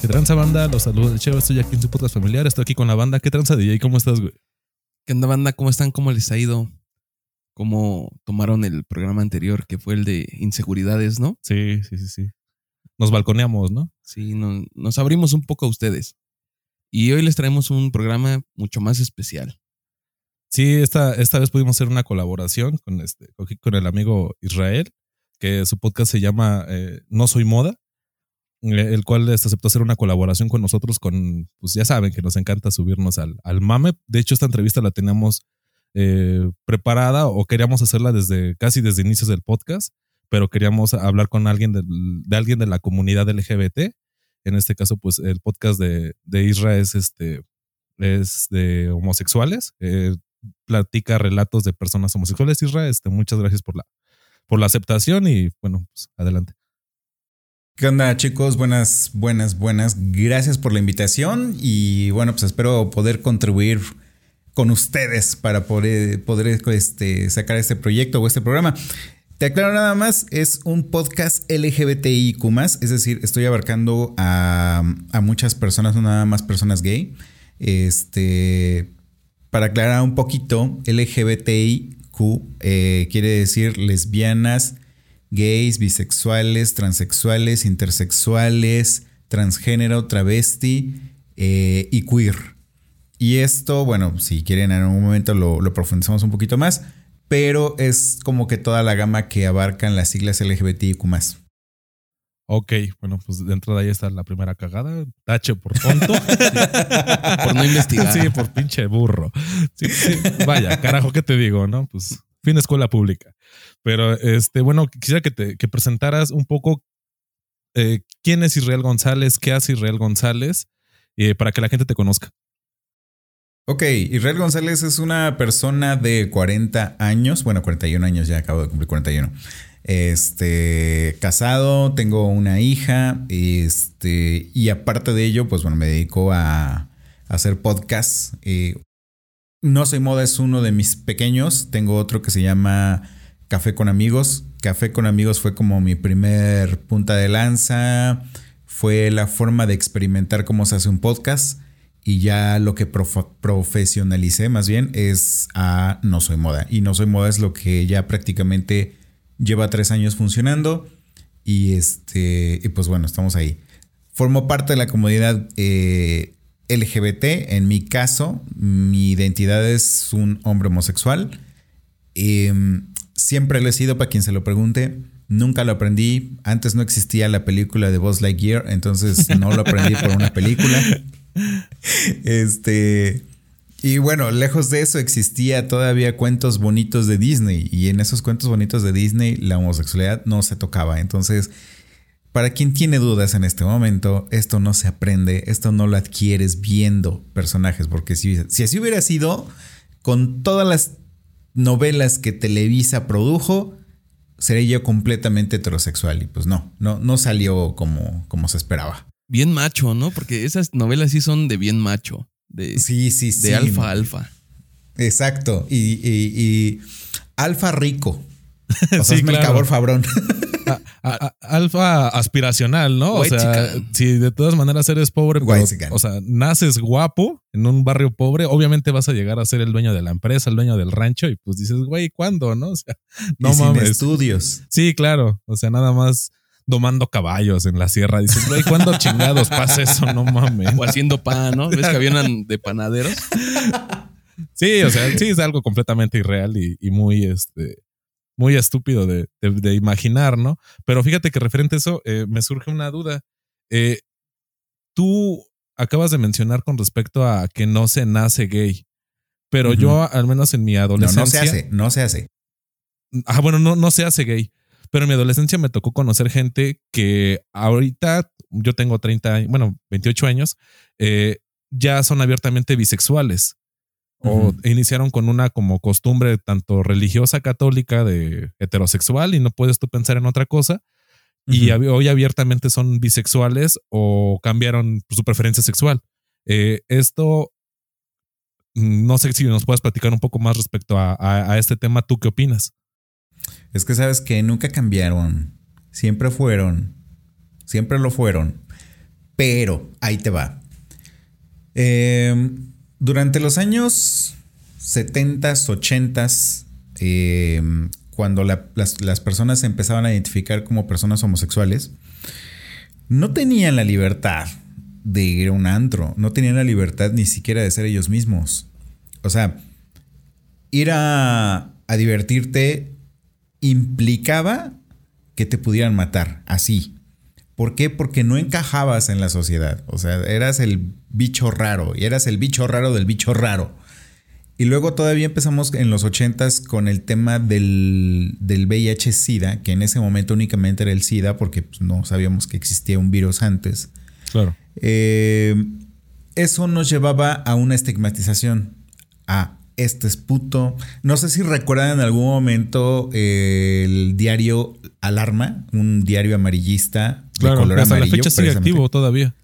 ¿Qué tranza banda? Los saludos de Cheva. Estoy aquí en su podcast familiar. Estoy aquí con la banda. ¿Qué tranza DJ? ¿Cómo estás, güey? ¿Qué onda, banda? ¿Cómo están? ¿Cómo les ha ido? ¿Cómo tomaron el programa anterior, que fue el de inseguridades, no? Sí, sí, sí, sí. Nos balconeamos, ¿no? Sí, no- nos abrimos un poco a ustedes. Y hoy les traemos un programa mucho más especial. Sí, esta, esta vez pudimos hacer una colaboración con, este, con- el amigo Israel, que su podcast se llama eh, No Soy Moda, eh, el cual aceptó hacer una colaboración con nosotros con, pues ya saben que nos encanta subirnos al, al mame. De hecho, esta entrevista la teníamos eh, preparada o queríamos hacerla desde casi desde inicios del podcast, pero queríamos hablar con alguien del- de alguien de la comunidad LGBT. En este caso, pues el podcast de, de Isra es este es de homosexuales. eh, platica relatos de personas homosexuales. Isra, este, muchas gracias por la, por la aceptación y bueno, pues adelante. ¿Qué onda chicos? Buenas, buenas, buenas. Gracias por la invitación y bueno, pues espero poder contribuir con ustedes para poder, poder este, sacar este proyecto o este programa. Te aclaro nada más, es un podcast LGBTIQ+, es decir, estoy abarcando a, muchas personas, no nada más personas gay. Este, para aclarar un poquito, LGBTIQ eh, quiere decir lesbianas, gays, bisexuales, transexuales, intersexuales, transgénero, travesti eh, y queer. Y esto, bueno, si quieren en algún momento lo, lo profundizamos un poquito más, pero es como que toda la gama que abarcan las siglas LGBTIQ. Ok, bueno, pues de entrada ahí está la primera cagada. Tache por tonto. Por no investigar. Sí, por pinche burro. Sí, sí, Vaya, carajo, ¿qué te digo, no? Pues fin de escuela pública. Pero este, bueno, quisiera que te que presentaras un poco eh, quién es Israel González, qué hace Israel González, eh, para que la gente te conozca. Ok, Israel González es una persona de 40 años, bueno, 41 años ya acabo de cumplir 41. Este, casado, tengo una hija, este, y aparte de ello, pues bueno, me dedico a, hacer podcasts. No soy moda es uno de mis pequeños, tengo otro que se llama Café con amigos. Café con amigos fue como mi primer punta de lanza, fue la forma de experimentar cómo se hace un podcast y ya lo que prof- profesionalicé más bien es a No Soy Moda. Y No Soy Moda es lo que ya prácticamente lleva tres años funcionando y este y pues bueno, estamos ahí. Formo parte de la comunidad eh, LGBT. En mi caso, mi identidad es un hombre homosexual. Eh, siempre lo he sido, para quien se lo pregunte. Nunca lo aprendí. Antes no existía la película de Buzz Lightyear, entonces no lo aprendí por una película. Este. Y bueno, lejos de eso existía todavía cuentos bonitos de Disney. Y en esos cuentos bonitos de Disney la homosexualidad no se tocaba. Entonces, para quien tiene dudas en este momento, esto no se aprende, esto no lo adquieres viendo personajes. Porque si, si así hubiera sido, con todas las novelas que Televisa produjo, sería yo completamente heterosexual. Y pues no, no, no salió como, como se esperaba. Bien macho, ¿no? Porque esas novelas sí son de bien macho. De, Sí, sí, sí. de alfa alfa. Exacto. Y, y- y alfa rico. O sea, Sí, el claro. fabrón. A- a- a- alfa aspiracional, ¿no? O sea, chican. si de todas maneras eres pobre, pero, o sea, naces guapo en un barrio pobre, obviamente vas a llegar a ser el dueño de la empresa, el dueño del rancho, y pues dices, güey, ¿cuándo? ¿No? O sea, no y sin mames. estudios. Sí, claro. O sea, nada más domando caballos en la sierra. Dices, güey, ¿cuándo chingados pasa eso? No mames. O haciendo pan, ¿no? ¿Ves que habían de panaderos? Sí, o sea, sí es algo completamente irreal y, y muy, este, muy estúpido de, de- de imaginar, ¿no? Pero fíjate que referente a eso, eh, me surge una duda. Eh, tú acabas de mencionar con respecto a que no se nace gay, pero yo, al menos en mi No, adolescencia. no se hace, no se hace. Ah, bueno, no, no se hace gay. Pero en mi adolescencia me tocó conocer gente que ahorita, yo tengo 30, años, bueno, 28 años, eh, ya son abiertamente bisexuales. O iniciaron con una como costumbre tanto religiosa católica de heterosexual y no puedes tú pensar en otra cosa. Y hoy abiertamente son bisexuales o cambiaron su preferencia sexual. Eh, esto mm, no sé si nos puedes platicar un poco más respecto a, a- a este tema. ¿Tú qué opinas? Es que sabes que nunca cambiaron. Siempre fueron. Siempre lo fueron. Pero ahí te va. Eh, durante los años 70s, 80s, eh, cuando la- las, las personas se empezaban a identificar como personas homosexuales, no tenían la libertad de ir a un antro. No tenían la libertad ni siquiera de ser ellos mismos. O sea, ir a, a divertirte implicaba que te pudieran matar, así. ¿Por qué? Porque no encajabas en la sociedad. O sea, eras el bicho raro y eras el bicho raro del bicho raro. Y luego todavía empezamos en los ochentas con el tema del, del VIH-Sida, que en ese momento únicamente era el SIDA porque pues, no sabíamos que existía un virus antes. Claro. Eh, eso nos llevaba a una estigmatización. A este es puto. No sé si recuerdan en algún momento eh, el diario Alarma, un diario amarillista de Claro. color Hasta la amarillo. fecha sigue activo todavía.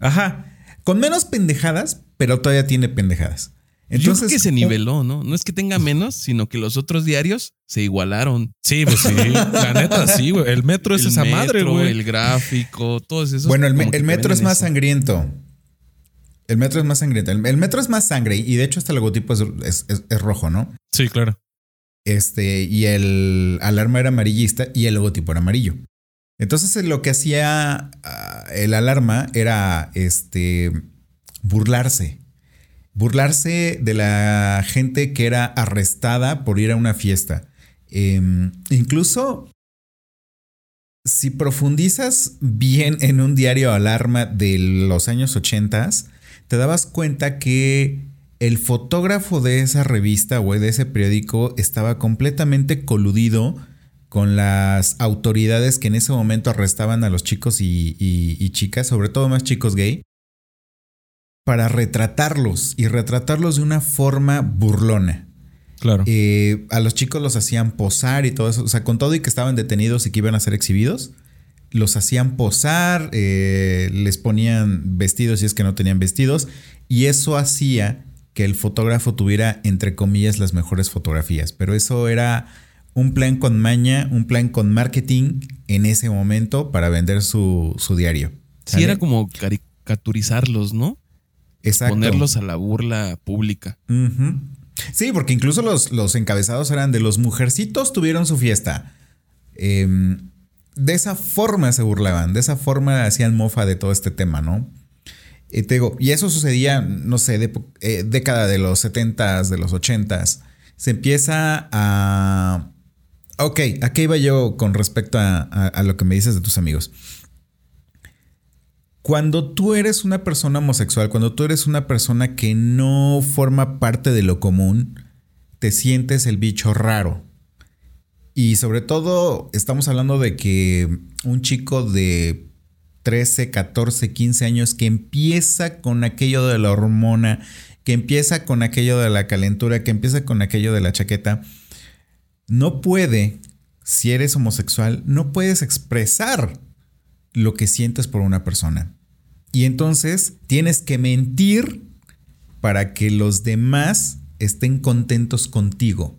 Ajá. Con menos pendejadas, pero todavía tiene pendejadas. Yo Entonces, creo que se niveló, ¿no? No es que tenga menos, sino que los otros diarios se igualaron. Sí, pues sí. la neta, sí, güey. El metro es el esa madre, güey. El gráfico, todos esos. Bueno, el, me- metro es más eso. sangriento. El metro es más sangriento. El, el metro es más sangre y de hecho el logotipo es, es- es- es rojo, ¿no? Sí, claro. Este, y el alarma era amarillista y el logotipo era amarillo. Entonces eh, lo que hacía ah, el alarma era este burlarse. Burlarse de la gente que era arrestada por ir a una fiesta. Em, incluso si profundizas bien en un diario alarma de los años 80, te dabas cuenta que el fotógrafo de esa revista o de ese periódico estaba completamente coludido con las autoridades que en ese momento arrestaban a los chicos y, y- y chicas, sobre todo más chicos gay, para retratarlos y retratarlos de una forma burlona. Claro. Eh, a los chicos los hacían posar y todo eso. O sea, con todo y que estaban detenidos y que iban a ser exhibidos, los hacían posar, eh, les ponían vestidos si es que no tenían vestidos. Y eso hacía que el fotógrafo tuviera, entre comillas, las mejores fotografías. Pero eso era un plan con maña, un plan con marketing en ese momento para vender su, su diario. Sí, era como caricaturizarlos, ¿no? Exacto. Ponerlos a la burla pública. Sí, porque incluso los, los encabezados eran de los mujercitos tuvieron su fiesta. Em, de esa forma se burlaban, de esa forma hacían mofa de todo este tema, ¿no? Y te digo, y eso sucedía, no sé, eh, década de los 70s, de los 80s. Se empieza a... Ok, ¿a qué iba yo con respecto a- a lo que me dices de tus amigos? Cuando tú eres una persona homosexual, cuando tú eres una persona que no forma parte de lo común, te sientes el bicho raro. Y sobre todo estamos hablando de que un chico de 13, 14, 15 años que empieza con aquello de la hormona, que empieza con aquello de la calentura, que empieza con aquello de la chaqueta, no puede, si eres homosexual, no puedes expresar lo que sientes por una persona. Y entonces tienes que mentir para que los demás estén contentos contigo.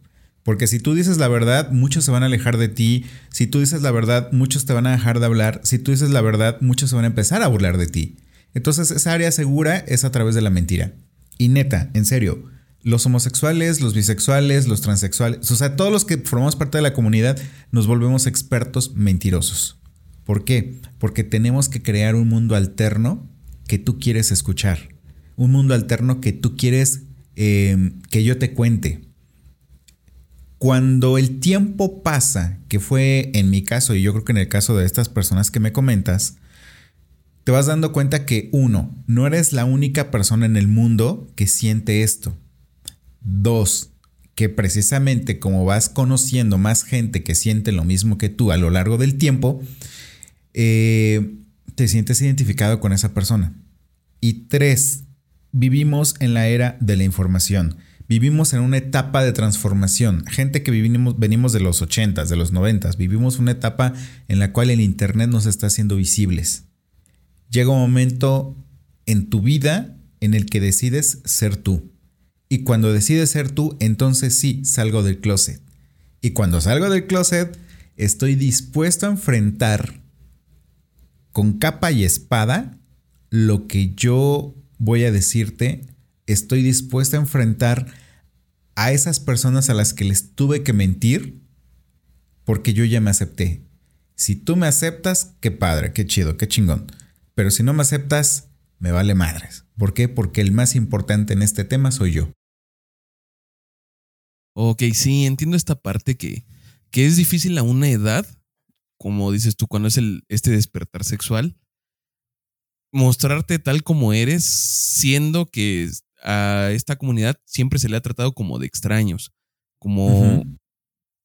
Porque si tú dices la verdad, muchos se van a alejar de ti. Si tú dices la verdad, muchos te van a dejar de hablar. Si tú dices la verdad, muchos se van a empezar a burlar de ti. Entonces esa área segura es a través de la mentira. Y neta, en serio, los homosexuales, los bisexuales, los transexuales, o sea, todos los que formamos parte de la comunidad nos volvemos expertos mentirosos. ¿Por qué? Porque tenemos que crear un mundo alterno que tú quieres escuchar. Un mundo alterno que tú quieres eh, que yo te cuente. Cuando el tiempo pasa, que fue en mi caso y yo creo que en el caso de estas personas que me comentas, te vas dando cuenta que uno, no eres la única persona en el mundo que siente esto. Dos, que precisamente como vas conociendo más gente que siente lo mismo que tú a lo largo del tiempo, eh, te sientes identificado con esa persona. Y tres, vivimos en la era de la información. Vivimos en una etapa de transformación. Gente que vivimos, venimos de los 80s, de los 90s, vivimos una etapa en la cual el Internet nos está haciendo visibles. Llega un momento en tu vida en el que decides ser tú. Y cuando decides ser tú, entonces sí, salgo del closet. Y cuando salgo del closet, estoy dispuesto a enfrentar con capa y espada lo que yo voy a decirte. Estoy dispuesto a enfrentar a esas personas a las que les tuve que mentir porque yo ya me acepté. Si tú me aceptas, qué padre, qué chido, qué chingón. Pero si no me aceptas, me vale madres. ¿Por qué? Porque el más importante en este tema soy yo. Ok, sí, entiendo esta parte que, que es difícil a una edad, como dices tú, cuando es el, este despertar sexual, mostrarte tal como eres, siendo que a esta comunidad siempre se le ha tratado como de extraños, como,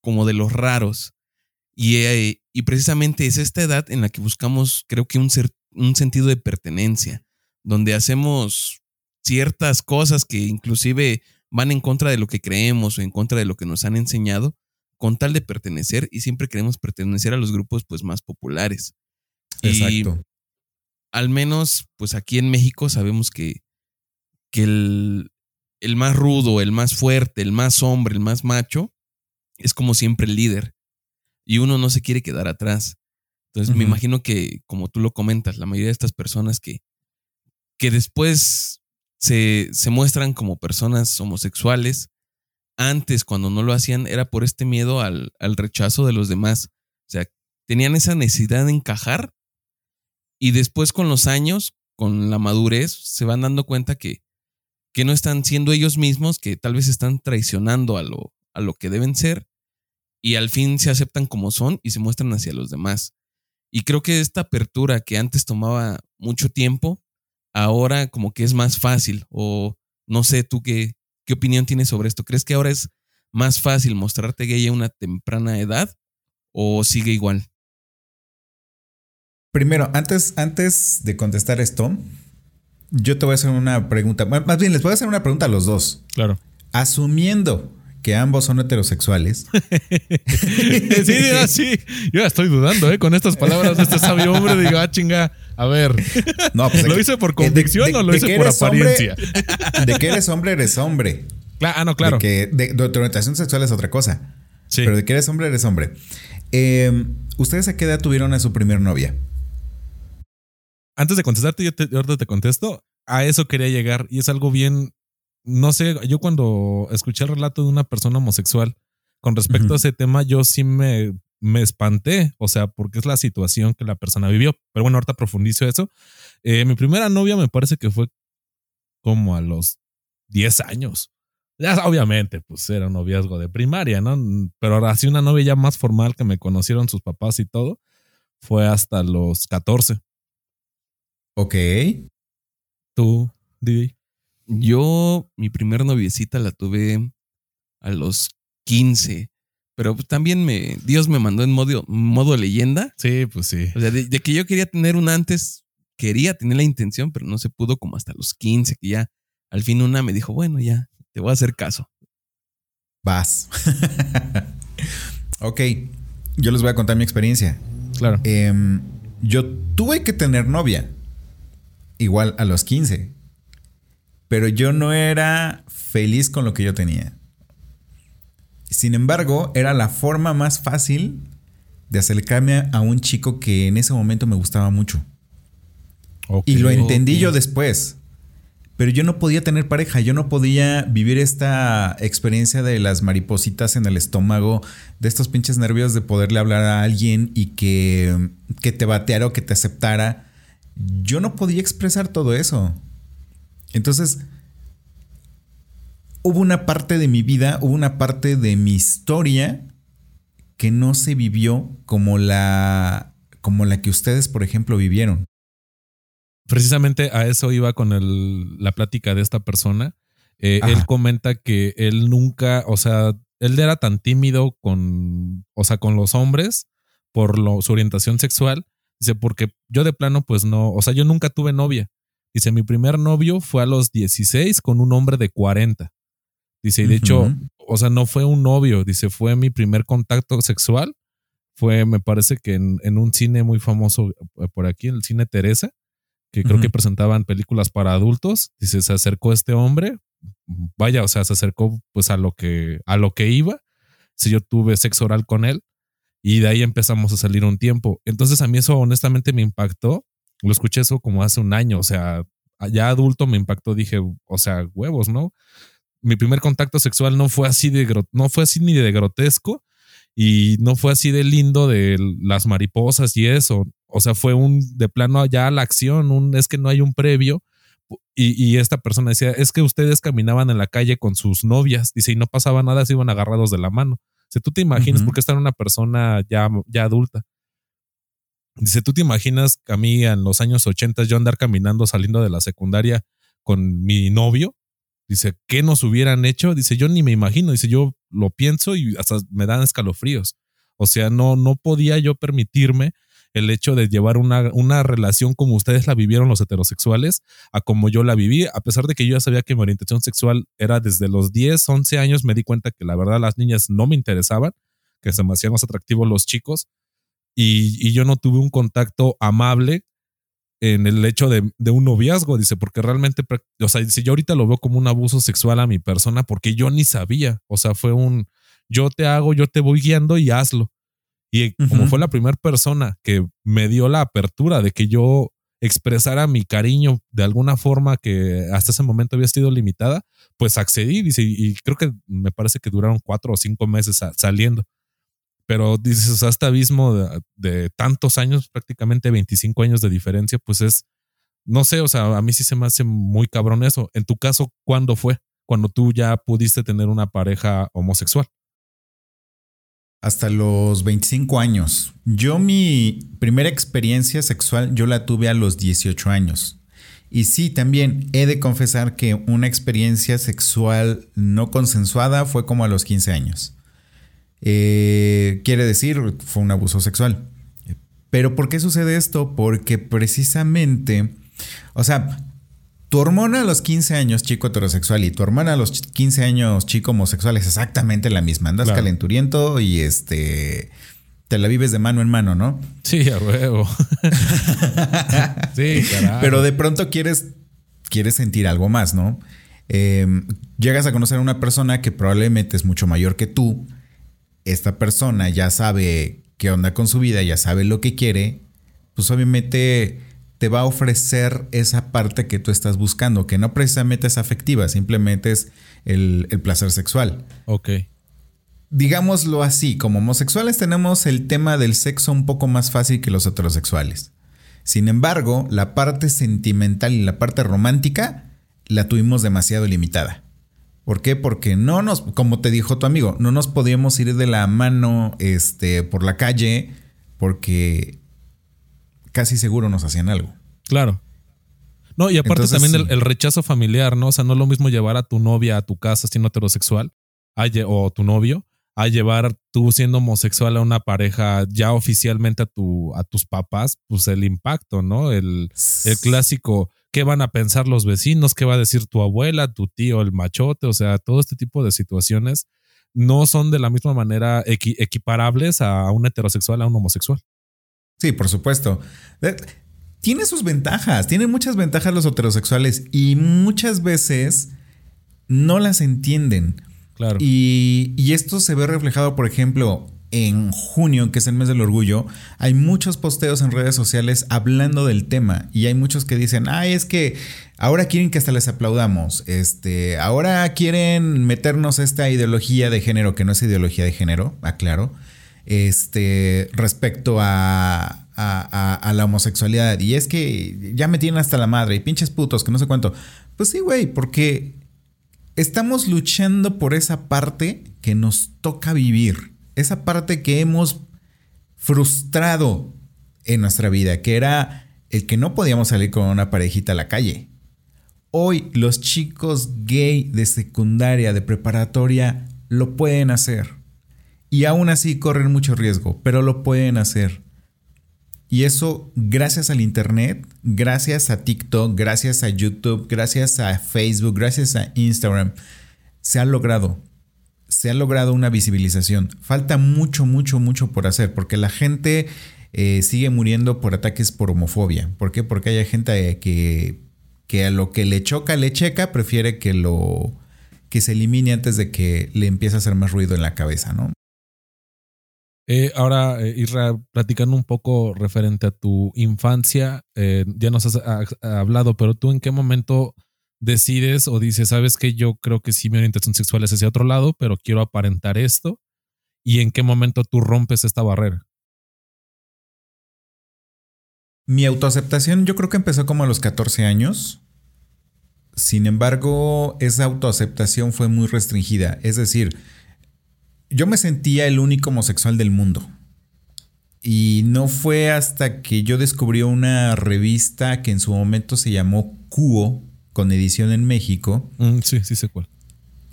como de los raros. Y, eh, y, precisamente es esta edad en la que buscamos, creo que un, un sentido de pertenencia, donde hacemos ciertas cosas que inclusive van en contra de lo que creemos o en contra de lo que nos han enseñado, con tal de pertenecer y siempre queremos pertenecer a los grupos pues más populares. Exacto. al menos pues aquí en México sabemos que, que el, el más rudo, el más fuerte, el más hombre, el más macho, es como siempre el líder. Y uno no se quiere quedar atrás. Entonces me imagino que, como tú lo comentas, la mayoría de estas personas que, que después se, se muestran como personas homosexuales. Antes, cuando no lo hacían, era por este miedo al, al rechazo de los demás. O sea, tenían esa necesidad de encajar y después con los años, con la madurez, se van dando cuenta que, que no están siendo ellos mismos, que tal vez están traicionando a lo, a lo que deben ser y al fin se aceptan como son y se muestran hacia los demás. Y creo que esta apertura que antes tomaba mucho tiempo, ahora como que es más fácil o no sé tú qué, qué opinión tienes sobre esto. ¿Crees que ahora es más fácil mostrarte gay a una temprana edad o sigue igual? Primero, antes, antes de contestar esto, yo te voy a hacer una pregunta. Más bien, les voy a hacer una pregunta a los dos. Claro. Asumiendo que ambos son heterosexuales. sí, sí. Yo ya estoy dudando, ¿eh? Con estas palabras de este sabio hombre, digo, ah, chinga. A ver, no, pues ¿lo hice por convicción o lo hice por apariencia? de que eres hombre, eres hombre. ah, no, claro. De que de, tu orientación sexual es otra cosa. Sí. Pero de que eres hombre, eres hombre. Em, ¿Ustedes a qué edad tuvieron a su primer novia? Antes de contestarte, yo te, ahorita te contesto. A eso quería llegar y es algo bien no sé, yo cuando escuché el relato de una persona homosexual con respecto a ese tema, yo sí me, me espanté, o sea, porque es la situación que la persona vivió. Pero bueno, ahorita profundizo eso. Eh, mi primera novia me parece que fue como a los 10 años. Ya, obviamente, pues era un noviazgo de primaria, ¿no? Pero ahora sí una novia ya más formal que me conocieron sus papás y todo, fue hasta los 14. Ok. ¿Tú, Didi? Yo, mi primer noviecita la tuve a los 15. Pero también me, Dios me mandó en modo, modo leyenda. Sí, pues sí. O sea, de, que yo quería tener una antes, quería tener la intención, pero no se pudo como hasta los 15, que ya al fin una me dijo, bueno, ya, te voy a hacer caso. Vas. ok, yo les voy a contar mi experiencia. Claro. Em, yo tuve que tener novia, igual a los 15 pero yo no era feliz con lo que yo tenía. Sin embargo, era la forma más fácil de acercarme a un chico que en ese momento me gustaba mucho. y lo entendí yo después. Pero yo no podía tener pareja, yo no podía vivir esta experiencia de las maripositas en el estómago, de estos pinches nervios de poderle hablar a alguien y que, que te bateara o que te aceptara. Yo no podía expresar todo eso. Entonces, hubo una parte de mi vida, hubo una parte de mi historia que no se vivió como la, como la que ustedes, por ejemplo, vivieron. Precisamente a eso iba con la plática de esta persona. Eh, él comenta que él nunca, o sea, él era tan tímido con, o sea, con los hombres por su orientación sexual. Dice, porque yo de plano, pues no, o sea, yo nunca tuve novia. Dice, mi primer novio fue a los 16 con un hombre de 40. Dice, y de hecho, o sea, no fue un novio, dice, fue mi primer contacto sexual. Fue, me parece que en, un cine muy famoso eh, por aquí, el cine Teresa, que creo que presentaban películas para adultos. Dice, se acercó este hombre, vaya, o sea, se acercó pues a lo que, a lo que iba. Si yo tuve sexo oral con él y de ahí empezamos a salir un tiempo. Entonces a mí eso honestamente me impactó. Lo escuché eso como hace un año, o sea, ya adulto me impactó, dije, o sea, huevos, ¿no? Mi primer contacto sexual no fue así de, no fue así ni de grotesco y no fue así de lindo de las mariposas y eso. O sea, fue un de plano ya la acción, un es que no hay un previo. Y, esta persona decía, es que ustedes caminaban en la calle con sus novias, dice, y no pasaba nada, se iban agarrados de la mano. Si tú te imaginas, porque está en una persona ya, ya adulta. Dice, ¿tú te imaginas a mí en los años 80 yo andar caminando saliendo de la secundaria con mi novio? Dice, ¿qué nos hubieran hecho? Dice, yo ni me imagino. Dice, yo lo pienso y hasta me dan escalofríos. O sea, no, no podía yo permitirme el hecho de llevar una, una relación como ustedes la vivieron los heterosexuales a como yo la viví, a pesar de que yo ya sabía que mi orientación sexual era desde los 10, 11 años, me di cuenta que la verdad las niñas no me interesaban, que se me hacían más atractivos los chicos, y, y yo no tuve un contacto amable en el hecho de, de, un noviazgo, dice, porque realmente, o sea, si yo ahorita lo veo como un abuso sexual a mi persona, porque yo ni sabía, o sea, fue un, yo te hago, yo te voy guiando y hazlo. Y como fue la primera persona que me dio la apertura de que yo expresara mi cariño de alguna forma que hasta ese momento había sido limitada, pues accedí dice, y creo que me parece que duraron cuatro o cinco meses saliendo. Pero dices, o sea, este abismo de, tantos años, prácticamente 25 años de diferencia, pues es, no sé, o sea, a mí sí se me hace muy cabrón eso. En tu caso, ¿cuándo fue? Cuando tú ya pudiste tener una pareja homosexual. Hasta los 25 años. Yo mi primera experiencia sexual, yo la tuve a los 18 años. Y sí, también he de confesar que una experiencia sexual no consensuada fue como a los 15 años. Eh, quiere decir, fue un abuso sexual. Pero ¿por qué sucede esto? Porque precisamente, o sea, tu hormona a los 15 años chico heterosexual y tu hormona a los 15 años chico homosexual es exactamente la misma. Andas calenturiento y este te la vives de mano en mano, ¿no? Sí, a huevo. sí, carajo. Pero de pronto quieres, quieres sentir algo más, ¿no? Em, llegas a conocer a una persona que probablemente es mucho mayor que tú esta persona ya sabe qué onda con su vida, ya sabe lo que quiere, pues obviamente te va a ofrecer esa parte que tú estás buscando, que no precisamente es afectiva, simplemente es el, placer sexual. Ok. Digámoslo así, como homosexuales tenemos el tema del sexo un poco más fácil que los heterosexuales. Sin embargo, la parte sentimental y la parte romántica la tuvimos demasiado limitada. ¿Por qué? Porque no nos, como te dijo tu amigo, no nos podíamos ir de la mano este, por la calle porque casi seguro nos hacían algo. Claro. No, y aparte también el, rechazo familiar, ¿no? O sea, no es lo mismo llevar a tu novia a tu casa siendo heterosexual o tu novio a llevar tú siendo homosexual a una pareja ya oficialmente a, tu, a tus papás, pues el impacto, ¿no? El, el clásico, qué van a pensar los vecinos, qué va a decir tu abuela, tu tío, el machote, o sea, todo este tipo de situaciones no son de la misma manera equiparables a un heterosexual, a un homosexual. Sí, por supuesto. Tiene sus ventajas, tiene muchas ventajas los heterosexuales y muchas veces no las entienden. Claro. Y, y esto se ve reflejado, por ejemplo, en junio, que es el mes del orgullo, hay muchos posteos en redes sociales hablando del tema y hay muchos que dicen, ay, es que ahora quieren que hasta les aplaudamos, este, ahora quieren meternos esta ideología de género, que no es ideología de género, aclaro, este, respecto a, a, a la homosexualidad. Y es que ya me tienen hasta la madre y pinches putos, que no sé cuánto. Pues sí, güey, porque estamos luchando por esa parte que nos toca vivir esa parte que hemos frustrado en nuestra vida, que era el que no podíamos salir con una parejita a la calle. Hoy los chicos gay de secundaria, de preparatoria, lo pueden hacer. Y aún así corren mucho riesgo, pero lo pueden hacer. Y eso gracias al Internet, gracias a TikTok, gracias a YouTube, gracias a Facebook, gracias a Instagram, se ha logrado se ha logrado una visibilización. Falta mucho, mucho, mucho por hacer, porque la gente eh, sigue muriendo por ataques por homofobia. ¿Por qué? Porque hay gente que que a lo que le choca, le checa, prefiere que lo que se elimine antes de que le empiece a hacer más ruido en la cabeza, ¿no? Eh, ahora, eh, Isra, platicando un poco referente a tu infancia, eh, ya nos has hablado, pero tú en qué momento decides o dices, sabes que yo creo que sí mi orientación sexual es hacia otro lado, pero quiero aparentar esto, y en qué momento tú rompes esta barrera? Mi autoaceptación yo creo que empezó como a los 14 años. Sin embargo, esa autoaceptación fue muy restringida. Es decir, yo me sentía el único homosexual del mundo. Y no fue hasta que yo descubrí una revista que en su momento se llamó Cuo, con edición en México. Mm, sí, sí sé cuál.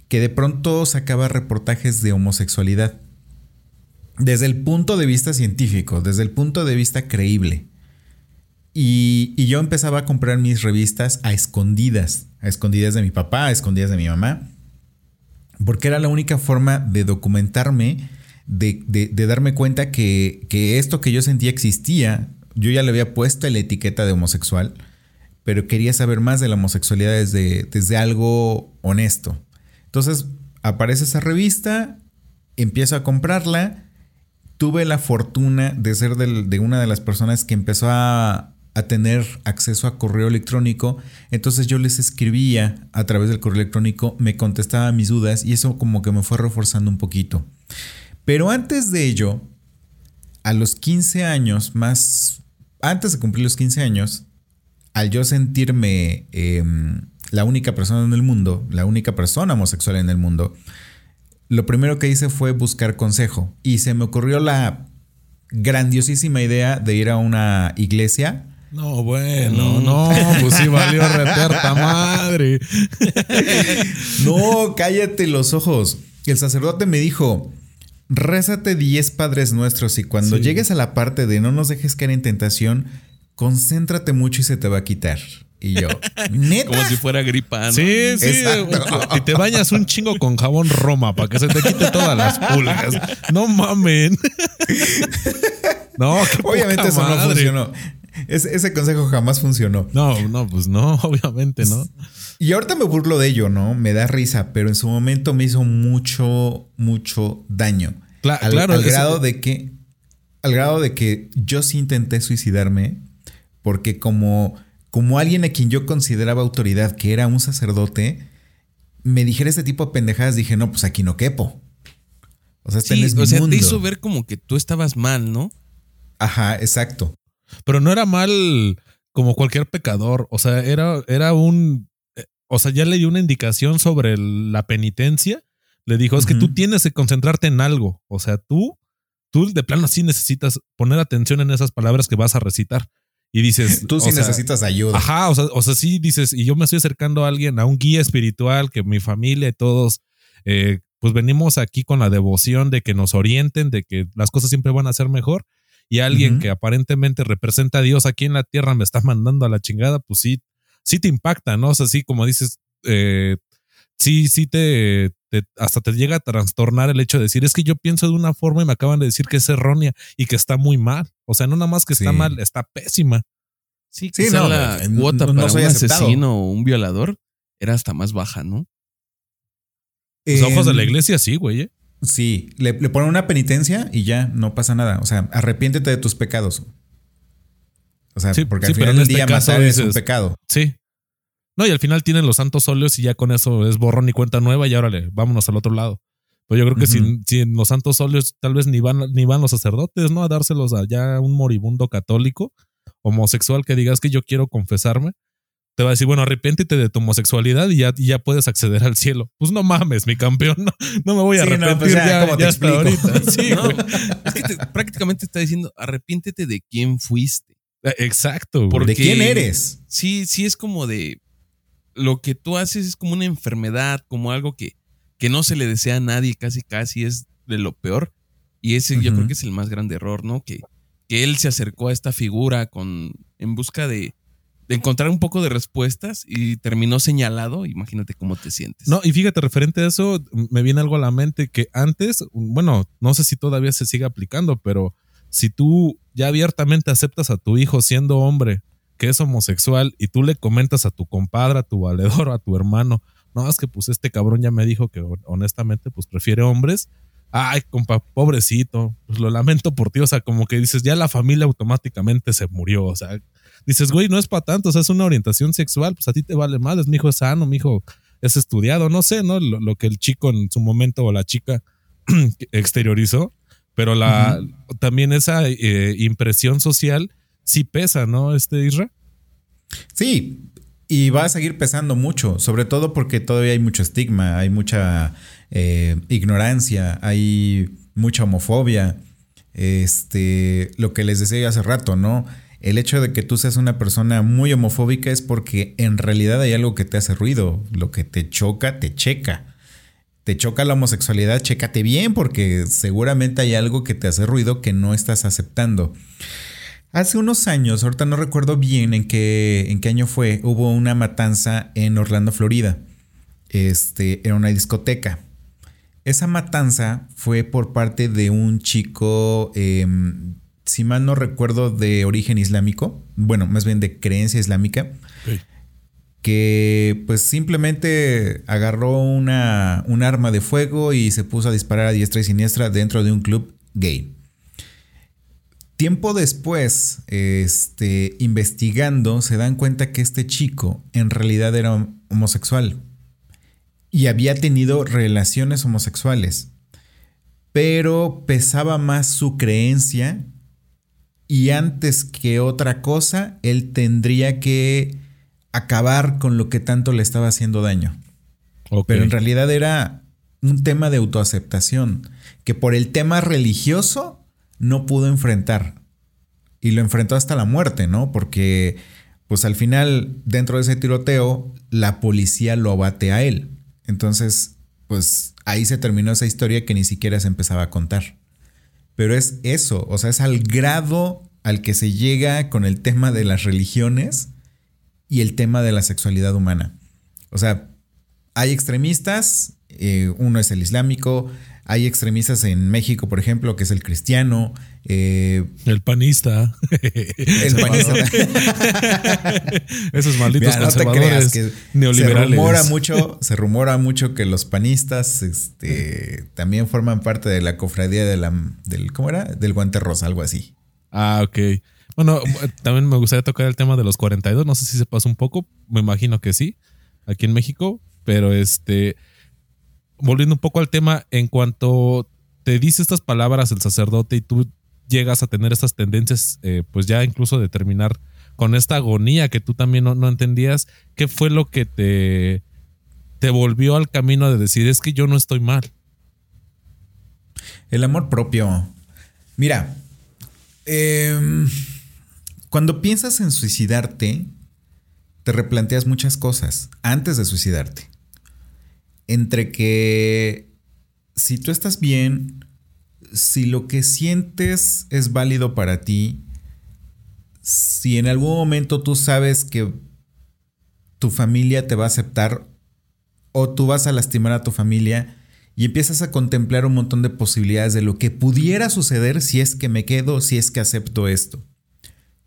Que de pronto sacaba reportajes de homosexualidad. Desde el punto de vista científico, desde el punto de vista creíble. Y, y, yo empezaba a comprar mis revistas a escondidas, a escondidas de mi papá, a escondidas de mi mamá porque era la única forma de documentarme, de, darme cuenta que, esto que yo sentía existía, yo ya le había puesto la etiqueta de homosexual, pero quería saber más de la homosexualidad desde, desde algo honesto. Entonces aparece esa revista, empiezo a comprarla, tuve la fortuna de ser de una de las personas que empezó a, a tener acceso a correo electrónico, entonces yo les escribía a través del correo electrónico, me contestaba mis dudas y eso como que me fue reforzando un poquito. Pero antes de ello, a los 15 años, más antes de cumplir los 15 años, al yo sentirme em, la única persona en el mundo, la única persona homosexual en el mundo, lo primero que hice fue buscar consejo y se me ocurrió la grandiosísima idea de ir a una iglesia no, bueno, no, pues sí valió reterta madre. no, cállate los ojos. El sacerdote me dijo, rézate 10 padres nuestros y cuando llegues a la parte de no nos dejes caer en tentación, concéntrate mucho y se te va a quitar. Y yo, neta. Como si fuera gripa, ¿no? Sí, sí. Y te bañas un chingo con jabón Roma para que se te quite todas las pulgas. No mamen. No, Obviamente eso no funcionó ese consejo jamás funcionó. No, no, pues no, obviamente no. Y ahorita me burlo de ello, ¿no? Me da risa, pero en su momento me hizo mucho, mucho daño. al, claro. Al grado de que, al grado de que yo sí intenté suicidarme porque como, como alguien a quien yo consideraba autoridad, que era un sacerdote, me dijera este tipo de pendejadas, dije, no, pues aquí no quepo. O sea, este sí, o sea, te hizo ver como que tú estabas mal, ¿no? Ajá, exacto. Pero no era mal como cualquier pecador. O sea, era, era un. Eh, o sea, ya le dio una indicación sobre la penitencia. Le dijo: es que tú tienes que concentrarte en algo. O sea, tú, tú de plano sí necesitas poner atención en esas palabras que vas a recitar. Y dices. Tú sí necesitas ayuda. Ajá, o sea, o sea, sí dices, y yo me estoy acercando a alguien, a un guía espiritual, que mi familia y todos, eh, pues venimos aquí con la devoción de que nos orienten, de que las cosas siempre van a ser mejor y alguien que aparentemente representa a Dios aquí en la tierra me está mandando a la chingada, pues sí, sí te impacta, ¿no? O sea, sí, como dices, eh, sí, sí te, hasta te llega a trastornar el hecho de decir, es que yo pienso de una forma y me acaban de decir que es errónea y que está muy mal. O sea, no nada más que está mal, está pésima. Sí, sí no, la cuota para un asesino o un violador era hasta más baja, ¿no? Los ojos de la iglesia sí, güey. ¿eh? Sí, le, le ponen una penitencia y ya no pasa nada. O sea, arrepiéntete de tus pecados. O sea, porque al final del este día matar es un pecado. Sí. No, y al final tienen los santos óleos y ya con eso es borrón y cuenta nueva y órale, vámonos al otro lado. Pero yo creo que si, en los santos óleos tal vez ni van, ni van los sacerdotes, ¿no? A dárselos a ya un moribundo católico, homosexual que digas que yo quiero confesarme te va a decir, bueno, arrepiéntete de tu homosexualidad y ya, ya puedes acceder al cielo. Pues no mames, mi campeón, no, no me voy a arrepentir pues ya, ya, hasta ahorita. Sí, es que prácticamente está diciendo, arrepiéntete de quién fuiste. Eh, exacto. ¿De quién eres? Sí, sí es como de lo que tú haces es como una enfermedad, como algo que, que no se le desea a nadie, casi casi es de lo peor. Y ese yo creo que es el más grande error, ¿no? Que, que él se acercó a esta figura con en busca de, encontrar un poco de respuestas y terminó señalado, imagínate cómo te sientes. No, y fíjate, referente a eso, me viene algo a la mente que antes, bueno, no sé si todavía se sigue aplicando, pero si tú ya abiertamente aceptas a tu hijo siendo hombre, que es homosexual y tú le comentas a tu compadre, a tu valedor, a tu hermano, no, es que pues este cabrón ya me dijo que honestamente pues prefiere hombres. Ay, compa, pobrecito, pues lo lamento por ti, o sea, como que dices, ya la familia automáticamente se murió, o sea, dices, güey, no es para tanto, o sea, es una orientación sexual, pues a ti te vale mal, es mi hijo es sano, mi hijo es estudiado, no sé, ¿no? Lo, que el chico en su momento o la chica exteriorizó, pero la también esa eh, impresión social sí pesa, ¿no? Este Isra. Sí, y va a seguir pesando mucho, sobre todo porque todavía hay mucho estigma, hay mucha eh, ignorancia, hay mucha homofobia. Este, lo que les decía hace rato, ¿no? El hecho de que tú seas una persona muy homofóbica es porque en realidad hay algo que te hace ruido. Lo que te choca, te checa. Te choca la homosexualidad, chécate bien porque seguramente hay algo que te hace ruido que no estás aceptando. Hace unos años, ahorita no recuerdo bien en qué, en qué año fue, hubo una matanza en Orlando, Florida. Este, era una discoteca. Esa matanza fue por parte de un chico, em, si mal no recuerdo, de origen islámico, bueno, más bien de creencia islámica, que pues simplemente agarró una, un arma de fuego y se puso a disparar a diestra y siniestra dentro de un club gay. Tiempo después, este, investigando, se dan cuenta que este chico en realidad era homosexual y había tenido relaciones homosexuales, pero pesaba más su creencia y antes que otra cosa, él tendría que acabar con lo que tanto le estaba haciendo daño. Pero en realidad era un tema de autoaceptación, que por el tema religioso no pudo enfrentar. Y lo enfrentó hasta la muerte, ¿no? Porque, pues al final, dentro de ese tiroteo, la policía lo abate a él. Entonces, pues ahí se terminó esa historia que ni siquiera se empezaba a contar. Pero es eso, o sea, es al grado al que se llega con el tema de las religiones y el tema de la sexualidad humana. O sea, hay extremistas, eh, uno es el islámico, hay extremistas en México, por ejemplo, que es el cristiano. Eh, el panista. El panista. Esos malditos conservadores que neoliberales. Se rumora mucho, se rumora mucho que los panistas este, también forman parte de la cofradía de la, del, ¿cómo era? Del guante rosa, algo así. Ah, ok. Bueno, también me gustaría tocar el tema de los 42. No sé si se pasó un poco. Me imagino que sí, aquí en México. Pero este volviendo un poco al tema, en cuanto te dice estas palabras el sacerdote y tú llegas a tener estas tendencias, eh, pues ya incluso de terminar con esta agonía que tú también no, entendías, ¿qué fue lo que te, te volvió al camino de decir, es que yo no estoy mal? El amor propio. Mira, em, cuando piensas en suicidarte, te replanteas muchas cosas antes de suicidarte entre que si tú estás bien, si lo que sientes es válido para ti, si en algún momento tú sabes que tu familia te va a aceptar o tú vas a lastimar a tu familia y empiezas a contemplar un montón de posibilidades de lo que pudiera suceder si es que me quedo, si es que acepto esto.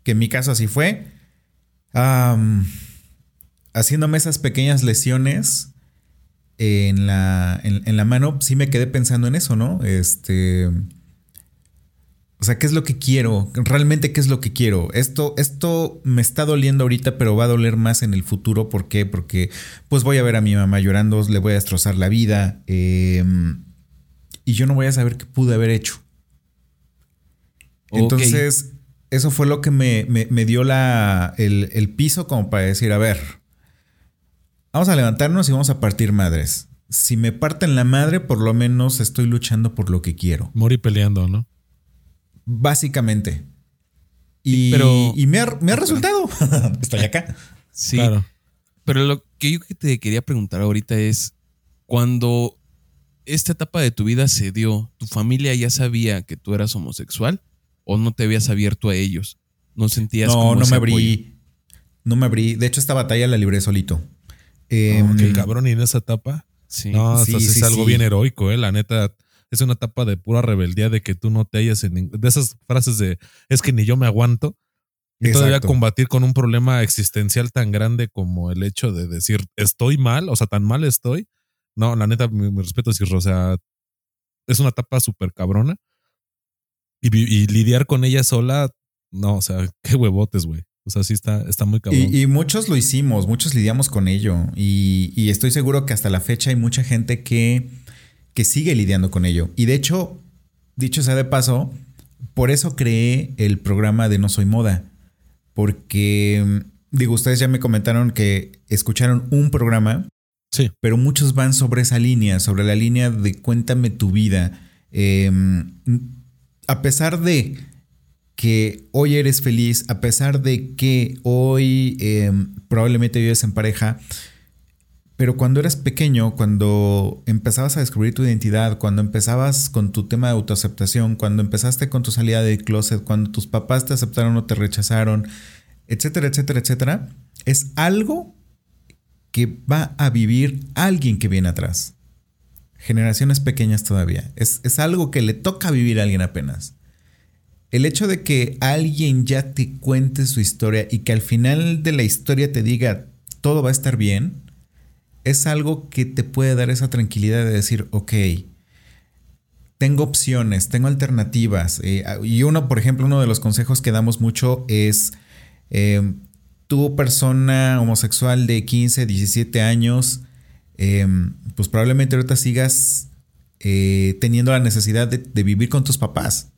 Que en mi caso así fue. haciéndome esas pequeñas lesiones en la, en, la mano, sí me quedé pensando en eso, ¿no? Este. O sea, ¿qué es lo que quiero? Realmente, ¿qué es lo que quiero? Esto, esto me está doliendo ahorita, pero va a doler más en el futuro. ¿Por qué? Porque pues voy a ver a mi mamá llorando, le voy a destrozar la vida. Em, y yo no voy a saber qué pude haber hecho. Entonces, eso fue lo que me, dio la, el, el piso como para decir, a ver, Vamos a levantarnos y vamos a partir madres. Si me parten la madre, por lo menos estoy luchando por lo que quiero. Morir peleando, ¿no? Básicamente. Y, y me, ha, resultado. estoy acá. Sí. Claro. Pero lo que yo te quería preguntar ahorita es, cuando esta etapa de tu vida se dio, ¿tu familia ya sabía que tú eras homosexual o no te habías abierto a ellos? ¿No sentías No, no me abrí. No me abrí. De hecho, esta batalla la libré solito. Eh, el cabrón y en esa etapa. Sí. No, es algo bien heroico, eh. La neta, es una etapa de pura rebeldía de que tú no te hayas en de esas frases de es que ni yo me aguanto. Y todavía Exacto. combatir con un problema existencial tan grande como el hecho de decir estoy mal, o sea, tan mal estoy. No, la neta, mi, mi respeto es o sea, es una etapa súper cabrona. Y lidiar con ella sola, no, o sea, qué huevotes, güey. O sea, sí está, está muy cabrón. Y, y muchos lo hicimos, muchos lidiamos con ello. Y, y estoy seguro que hasta la fecha hay mucha gente que, que sigue lidiando con ello. Y de hecho, dicho sea de paso, por eso creé el programa de No Soy Moda. Porque, digo, ustedes ya me comentaron que escucharon un programa, sí, pero muchos van sobre esa línea, sobre la línea de cuéntame tu vida. Eh, a pesar de que hoy eres feliz, a pesar de que hoy eh, probablemente vives en pareja, pero cuando eras pequeño, cuando empezabas a descubrir tu identidad, cuando empezabas con tu tema de autoaceptación, cuando empezaste con tu salida del closet, cuando tus papás te aceptaron o te rechazaron, etcétera, etcétera, etcétera, es algo que va a vivir alguien que viene atrás. Generaciones pequeñas todavía. Es, es algo que le toca vivir a alguien apenas. El hecho de que alguien ya te cuente su historia y que al final de la historia te diga todo va a estar bien, es algo que te puede dar esa tranquilidad de decir, ok, tengo opciones, tengo alternativas. Eh, y uno, por ejemplo, uno de los consejos que damos mucho es, eh, tú persona homosexual de 15, 17 años, eh, pues probablemente ahorita sigas eh, teniendo la necesidad de vivir con tus papás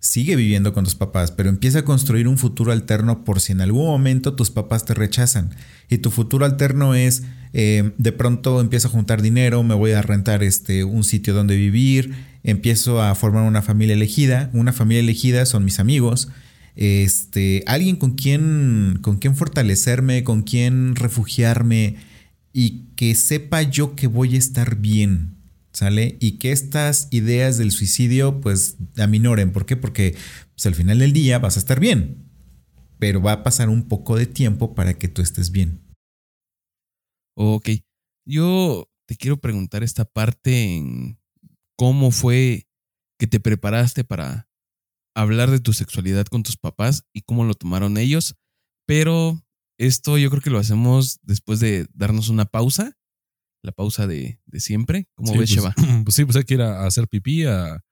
sigue viviendo con tus papás, pero empieza a construir un futuro alterno por si en algún momento tus papás te rechazan. Y tu futuro alterno es, eh, de pronto empiezo a juntar dinero, me voy a rentar este, un sitio donde vivir, empiezo a formar una familia elegida. Una familia elegida son mis amigos. Este, alguien con quien, con quien fortalecerme, con quien refugiarme y que sepa yo que voy a estar bien. ¿Sale? Y que estas ideas del suicidio pues aminoren. ¿Por qué? Porque pues, al final del día vas a estar bien. Pero va a pasar un poco de tiempo para que tú estés bien. Ok. Yo te quiero preguntar esta parte en cómo fue que te preparaste para hablar de tu sexualidad con tus papás y cómo lo tomaron ellos. Pero esto yo creo que lo hacemos después de darnos una pausa la pausa de, de siempre. ¿Cómo sí, ves, pues? Pues sí, pues hay que ir a, a hacer pipí, a,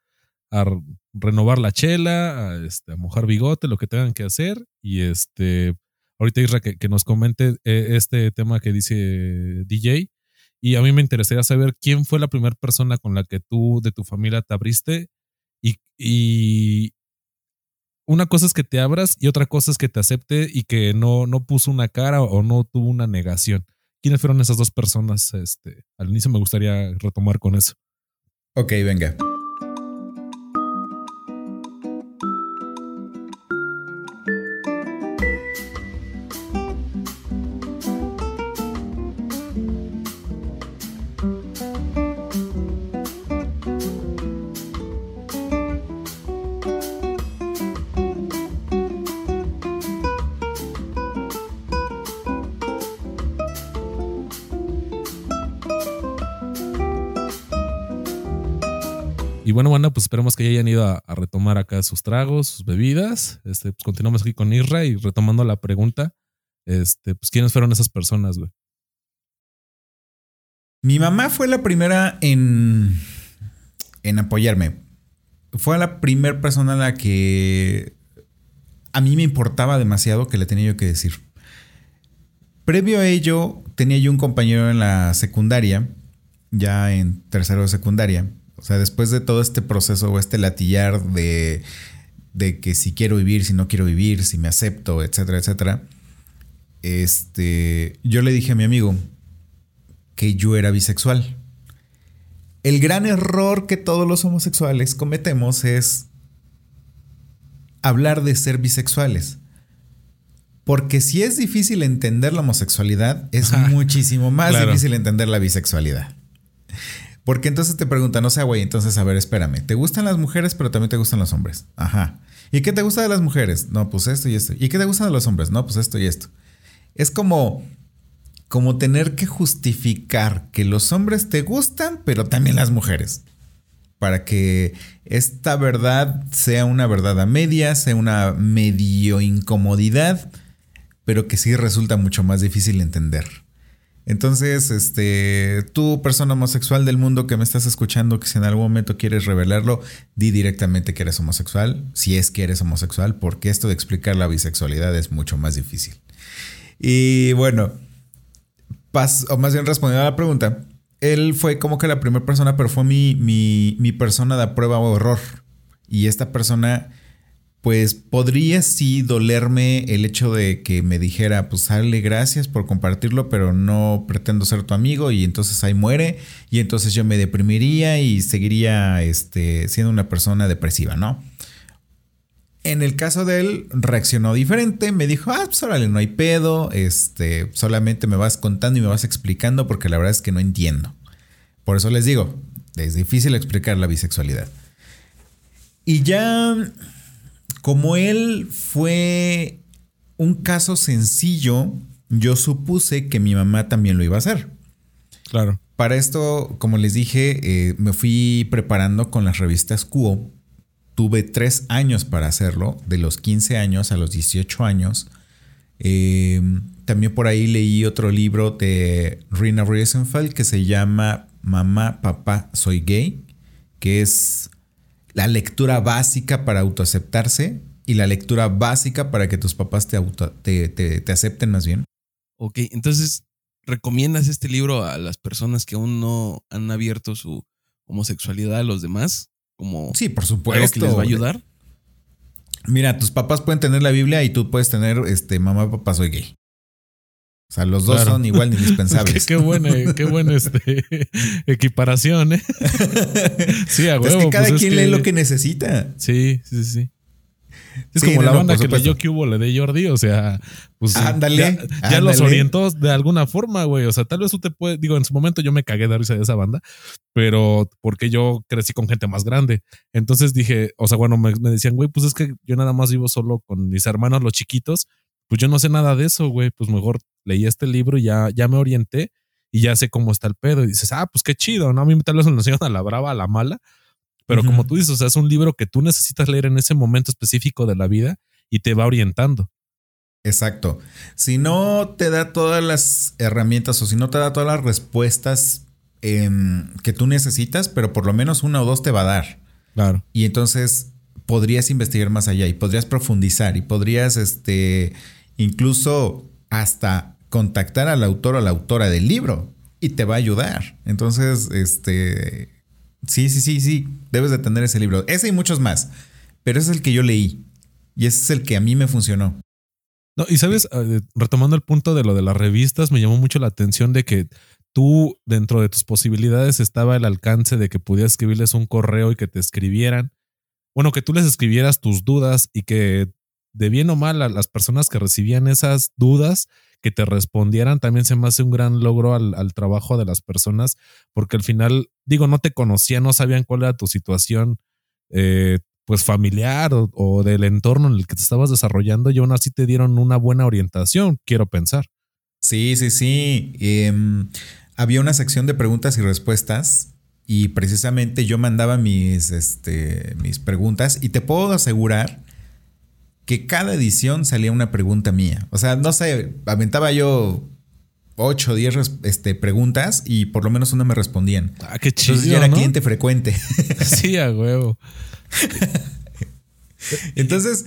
a, renovar la chela, a, este, a, mojar bigote, lo que tengan que hacer. Y este, ahorita Isra que, que nos comente eh, este tema que dice DJ. Y a mí me interesaría saber quién fue la primera persona con la que tú de tu familia te abriste. Y, y una cosa es que te abras y otra cosa es que te acepte y que no, no puso una cara o no tuvo una negación. ¿Quiénes fueron esas dos personas? Este, al inicio me gustaría retomar con eso. Ok, venga. Bueno, banda, pues esperemos que ya hayan ido a, retomar acá sus tragos, sus bebidas. Este, pues continuamos aquí con Isra y retomando la pregunta, este, pues ¿quiénes fueron esas personas, güey? Mi mamá fue la primera en, en apoyarme. Fue la primera persona a la que a mí me importaba demasiado que le tenía yo que decir. Previo a ello, tenía yo un compañero en la secundaria, ya en tercero de secundaria, o sea, después de todo este proceso o este latillar de, de, que si quiero vivir, si no quiero vivir, si me acepto, etcétera, etcétera, este, yo le dije a mi amigo que yo era bisexual. El gran error que todos los homosexuales cometemos es hablar de ser bisexuales. Porque si es difícil entender la homosexualidad, es muchísimo más Claro. difícil entender la bisexualidad. Porque entonces te preguntan, o sea, güey, entonces a ver, espérame, ¿te gustan las mujeres pero también te gustan los hombres? Ajá. ¿Y qué te gusta de las mujeres? No, pues esto y esto. ¿Y qué te gusta de los hombres? No, pues esto y esto. Es como, como tener que justificar que los hombres te gustan, pero también las mujeres. para que esta verdad sea una verdad a media, sea una medio incomodidad, pero que sí resulta mucho más difícil entender. Entonces, este, tú, persona homosexual del mundo que me estás escuchando, que si en algún momento quieres revelarlo, di directamente que eres homosexual, si es que eres homosexual, porque esto de explicar la bisexualidad es mucho más difícil. Y bueno, o más bien respondiendo a la pregunta, él fue como que la primera persona, pero fue mi, mi, mi persona de prueba o error. Y esta persona pues podría sí dolerme el hecho de que me dijera, pues dale gracias por compartirlo, pero no pretendo ser tu amigo y entonces ahí muere y entonces yo me deprimiría y seguiría este, siendo una persona depresiva, ¿no? En el caso de él, reaccionó diferente, me dijo, ah, pues órale, no hay pedo, este, solamente me vas contando y me vas explicando porque la verdad es que no entiendo. Por eso les digo, es difícil explicar la bisexualidad. Y ya como él fue un caso sencillo, yo supuse que mi mamá también lo iba a hacer. Claro. Para esto, como les dije, eh, me fui preparando con las revistas Cuo. Tuve tres años para hacerlo, de los 15 años a los 18 años. Eh, también por ahí leí otro libro de Rina Riesenfeld que se llama Mamá, Papá, Soy Gay, que es la lectura básica para autoaceptarse y la lectura básica para que tus papás te, te, acepten más bien. Ok, entonces, ¿recomiendas este libro a las personas que aún no han abierto su homosexualidad a los demás? Como sí, por supuesto. que les va a ayudar. Mira, tus papás pueden tener la Biblia y tú puedes tener, este, mamá, papá, soy gay. O sea, los dos son igual de indispensables. qué, buena, qué buena este, equiparación, ¿eh? sí, a huevo. Es que cada pues quien lee lo que necesita. Sí, sí, sí. Es como la banda que leyó que hubo le de Jordi, o sea, pues ándale, ya, los orientó de alguna forma, güey. O sea, tal vez tú te puedes, digo, en su momento yo me cagué de risa de esa banda, pero porque yo crecí con gente más grande. Entonces dije, o sea, bueno, me, me decían, güey, pues es que yo nada más vivo solo con mis hermanos los chiquitos pues yo no sé nada de eso, güey, pues mejor leí este libro y ya, ya me orienté y ya sé cómo está el pedo. Y dices, ah, pues qué chido, ¿no? A mí tal vez me lo enseñan a la brava, a la mala, pero como tú dices, o sea, es un libro que tú necesitas leer en ese momento específico de la vida y te va orientando. Exacto. Si no te da todas las herramientas o si no te da todas las respuestas em, que tú necesitas, pero por lo menos una o dos te va a dar. Claro. Y entonces podrías investigar más allá y podrías profundizar y podrías este, incluso hasta contactar al autor o la autora del libro y te va a ayudar. Entonces, este, sí, sí, sí, sí, debes de tener ese libro. Ese y muchos más, pero ese es el que yo leí y ese es el que a mí me funcionó. No, y sabes, retomando el punto de lo de las revistas, me llamó mucho la atención de que tú, dentro de tus posibilidades, estaba el alcance de que pudieras escribirles un correo y que te escribieran bueno, que tú les escribieras tus dudas y que de bien o mal a las personas que recibían esas dudas, que te respondieran, también se me hace un gran logro al, trabajo de las personas, porque al final, digo, no te conocían, no sabían cuál era tu situación, eh, pues familiar o, del entorno en el que te estabas desarrollando y aún así te dieron una buena orientación, quiero pensar. Sí, sí, sí. Em, había una sección de preguntas y respuestas y precisamente yo mandaba mis, este, mis preguntas y te puedo asegurar que cada edición salía una pregunta mía. O sea, no sé, aventaba yo 8 o 10 este, preguntas y por lo menos una me respondían. Ah, qué chido. Entonces ya era cliente frecuente. sí, a huevo. Entonces,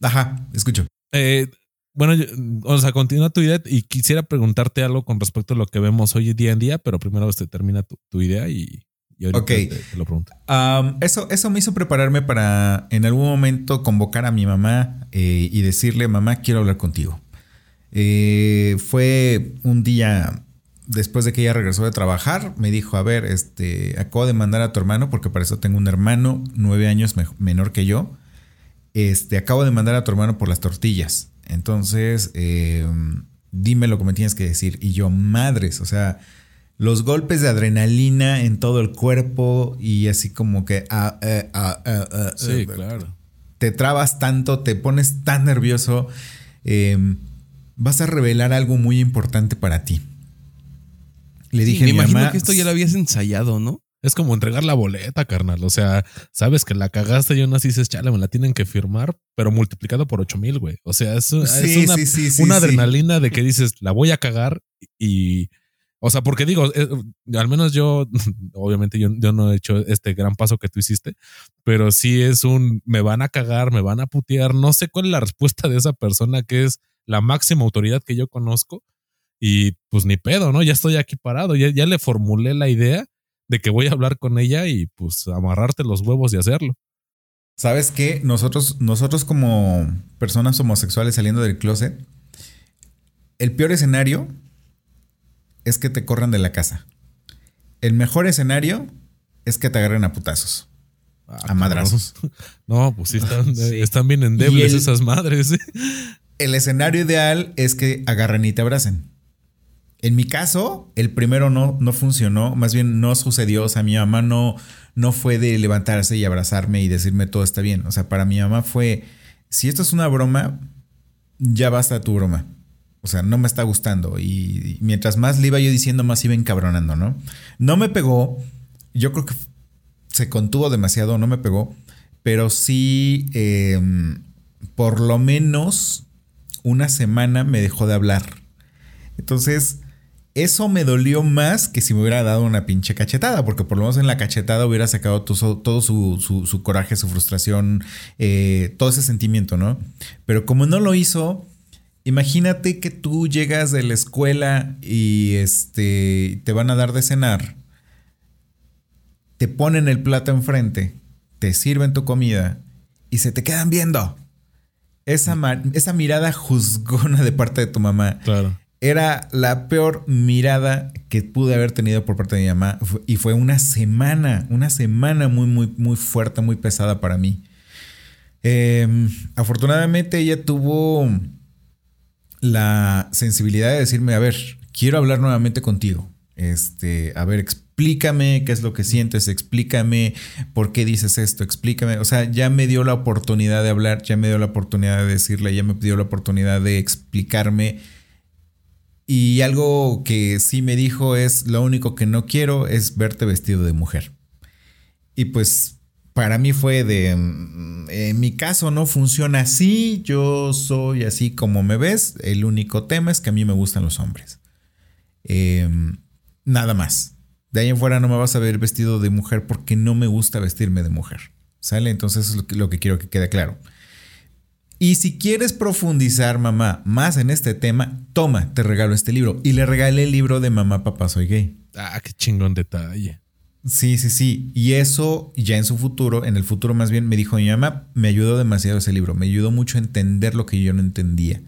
ajá, escucho. Eh, bueno, o sea, continúa tu idea y quisiera preguntarte algo con respecto a lo que vemos hoy día en día, pero primero este, termina tu, idea y, y ahorita te, lo pregunto. eso, eso me hizo prepararme para en algún momento convocar a mi mamá eh, y decirle, mamá, quiero hablar contigo. Eh, fue un día después de que ella regresó de trabajar, me dijo, a ver, este, acabo de mandar a tu hermano, porque para eso tengo un hermano nueve años menor que yo. Este, acabo de mandar a tu hermano por las tortillas. Entonces, eh, dime lo que me tienes que decir. Y yo, madres, o sea, los golpes de adrenalina en todo el cuerpo y así como que... Ah, eh, ah, ah, sí, claro. Te trabas tanto, te pones tan nervioso. Em, vas a revelar algo muy importante para ti. Le dije, me imagino que esto ya lo habías ensayado, ¿no? Es como entregar la boleta, carnal. O sea, sabes que la cagaste y aún así dices, chale, me la tienen que firmar, pero multiplicado por ocho mil, güey. O sea, es, una, adrenalina de que dices, la voy a cagar y. O sea, porque digo, eh, al menos yo, obviamente yo, yo, no he hecho este gran paso que tú hiciste, pero sí es un, me van a cagar, me van a putear, no sé cuál es la respuesta de esa persona que es la máxima autoridad que yo conozco y pues ni pedo, ¿no? Ya estoy aquí parado, ya, le formulé la idea de que voy a hablar con ella y pues amarrarte los huevos y hacerlo. ¿Sabes qué? Nosotros, nosotros como personas homosexuales saliendo del closet, el peor escenario es que te corran de la casa. El mejor escenario es que te agarren a putazos. Ah, a madrazos. No, pues sí están, bien endebles esas madres. ¿eh? El escenario ideal es que agarren y te abracen. En mi caso, el primero no, no funcionó, más bien no sucedió. O sea, mi mamá no, no fue de levantarse y abrazarme y decirme todo está bien. O sea, para mi mamá fue, si esto es una broma, ya basta tu broma. O sea, no me está gustando. Y mientras más le iba yo diciendo, más iba encabronando, ¿no? No me pegó. Yo creo que se contuvo demasiado, no me pegó. Pero sí, em, por lo menos una semana me dejó de hablar. Entonces, eso me dolió más que si me hubiera dado una pinche cachetada, porque por lo menos en la cachetada hubiera sacado todo, su, coraje, su frustración, eh, todo ese sentimiento, ¿no? Pero como no lo hizo, imagínate que tú llegas de la escuela y este, te van a dar de cenar, te ponen el plato enfrente, te sirven tu comida y se te quedan viendo. Esa, esa mirada juzgona de parte de tu mamá. Claro era la peor mirada que pude haber tenido por parte de mi mamá. Y fue una semana, una semana muy, muy, muy fuerte, muy pesada para mí. Em, afortunadamente ella tuvo la sensibilidad de decirme, a ver, quiero hablar nuevamente contigo. Este, a ver, explícame qué es lo que sientes, explícame por qué dices esto, explícame. O sea, ya me dio la oportunidad de hablar, ya me dio la oportunidad de decirle, ya me dio la oportunidad de explicarme y algo que sí me dijo es, lo único que no quiero es verte vestido de mujer. Y pues para mí fue de, mm, en mi caso no funciona así, yo soy así como me ves, el único tema es que a mí me gustan los hombres. Em, nada más. De ahí en fuera no me vas a ver vestido de mujer porque no me gusta vestirme de mujer. ¿Sale? Entonces es lo que quiero que quede claro. Y si quieres profundizar, mamá, más en este tema, toma, te regalo este libro. Y le regalé el libro de Mamá, Papá, Soy Gay. Ah, qué chingón detalle. Sí, sí, sí. Y eso ya en su futuro, en el futuro más bien, me dijo mi mamá, me ayudó demasiado ese libro. Me ayudó mucho a entender lo que yo no entendía.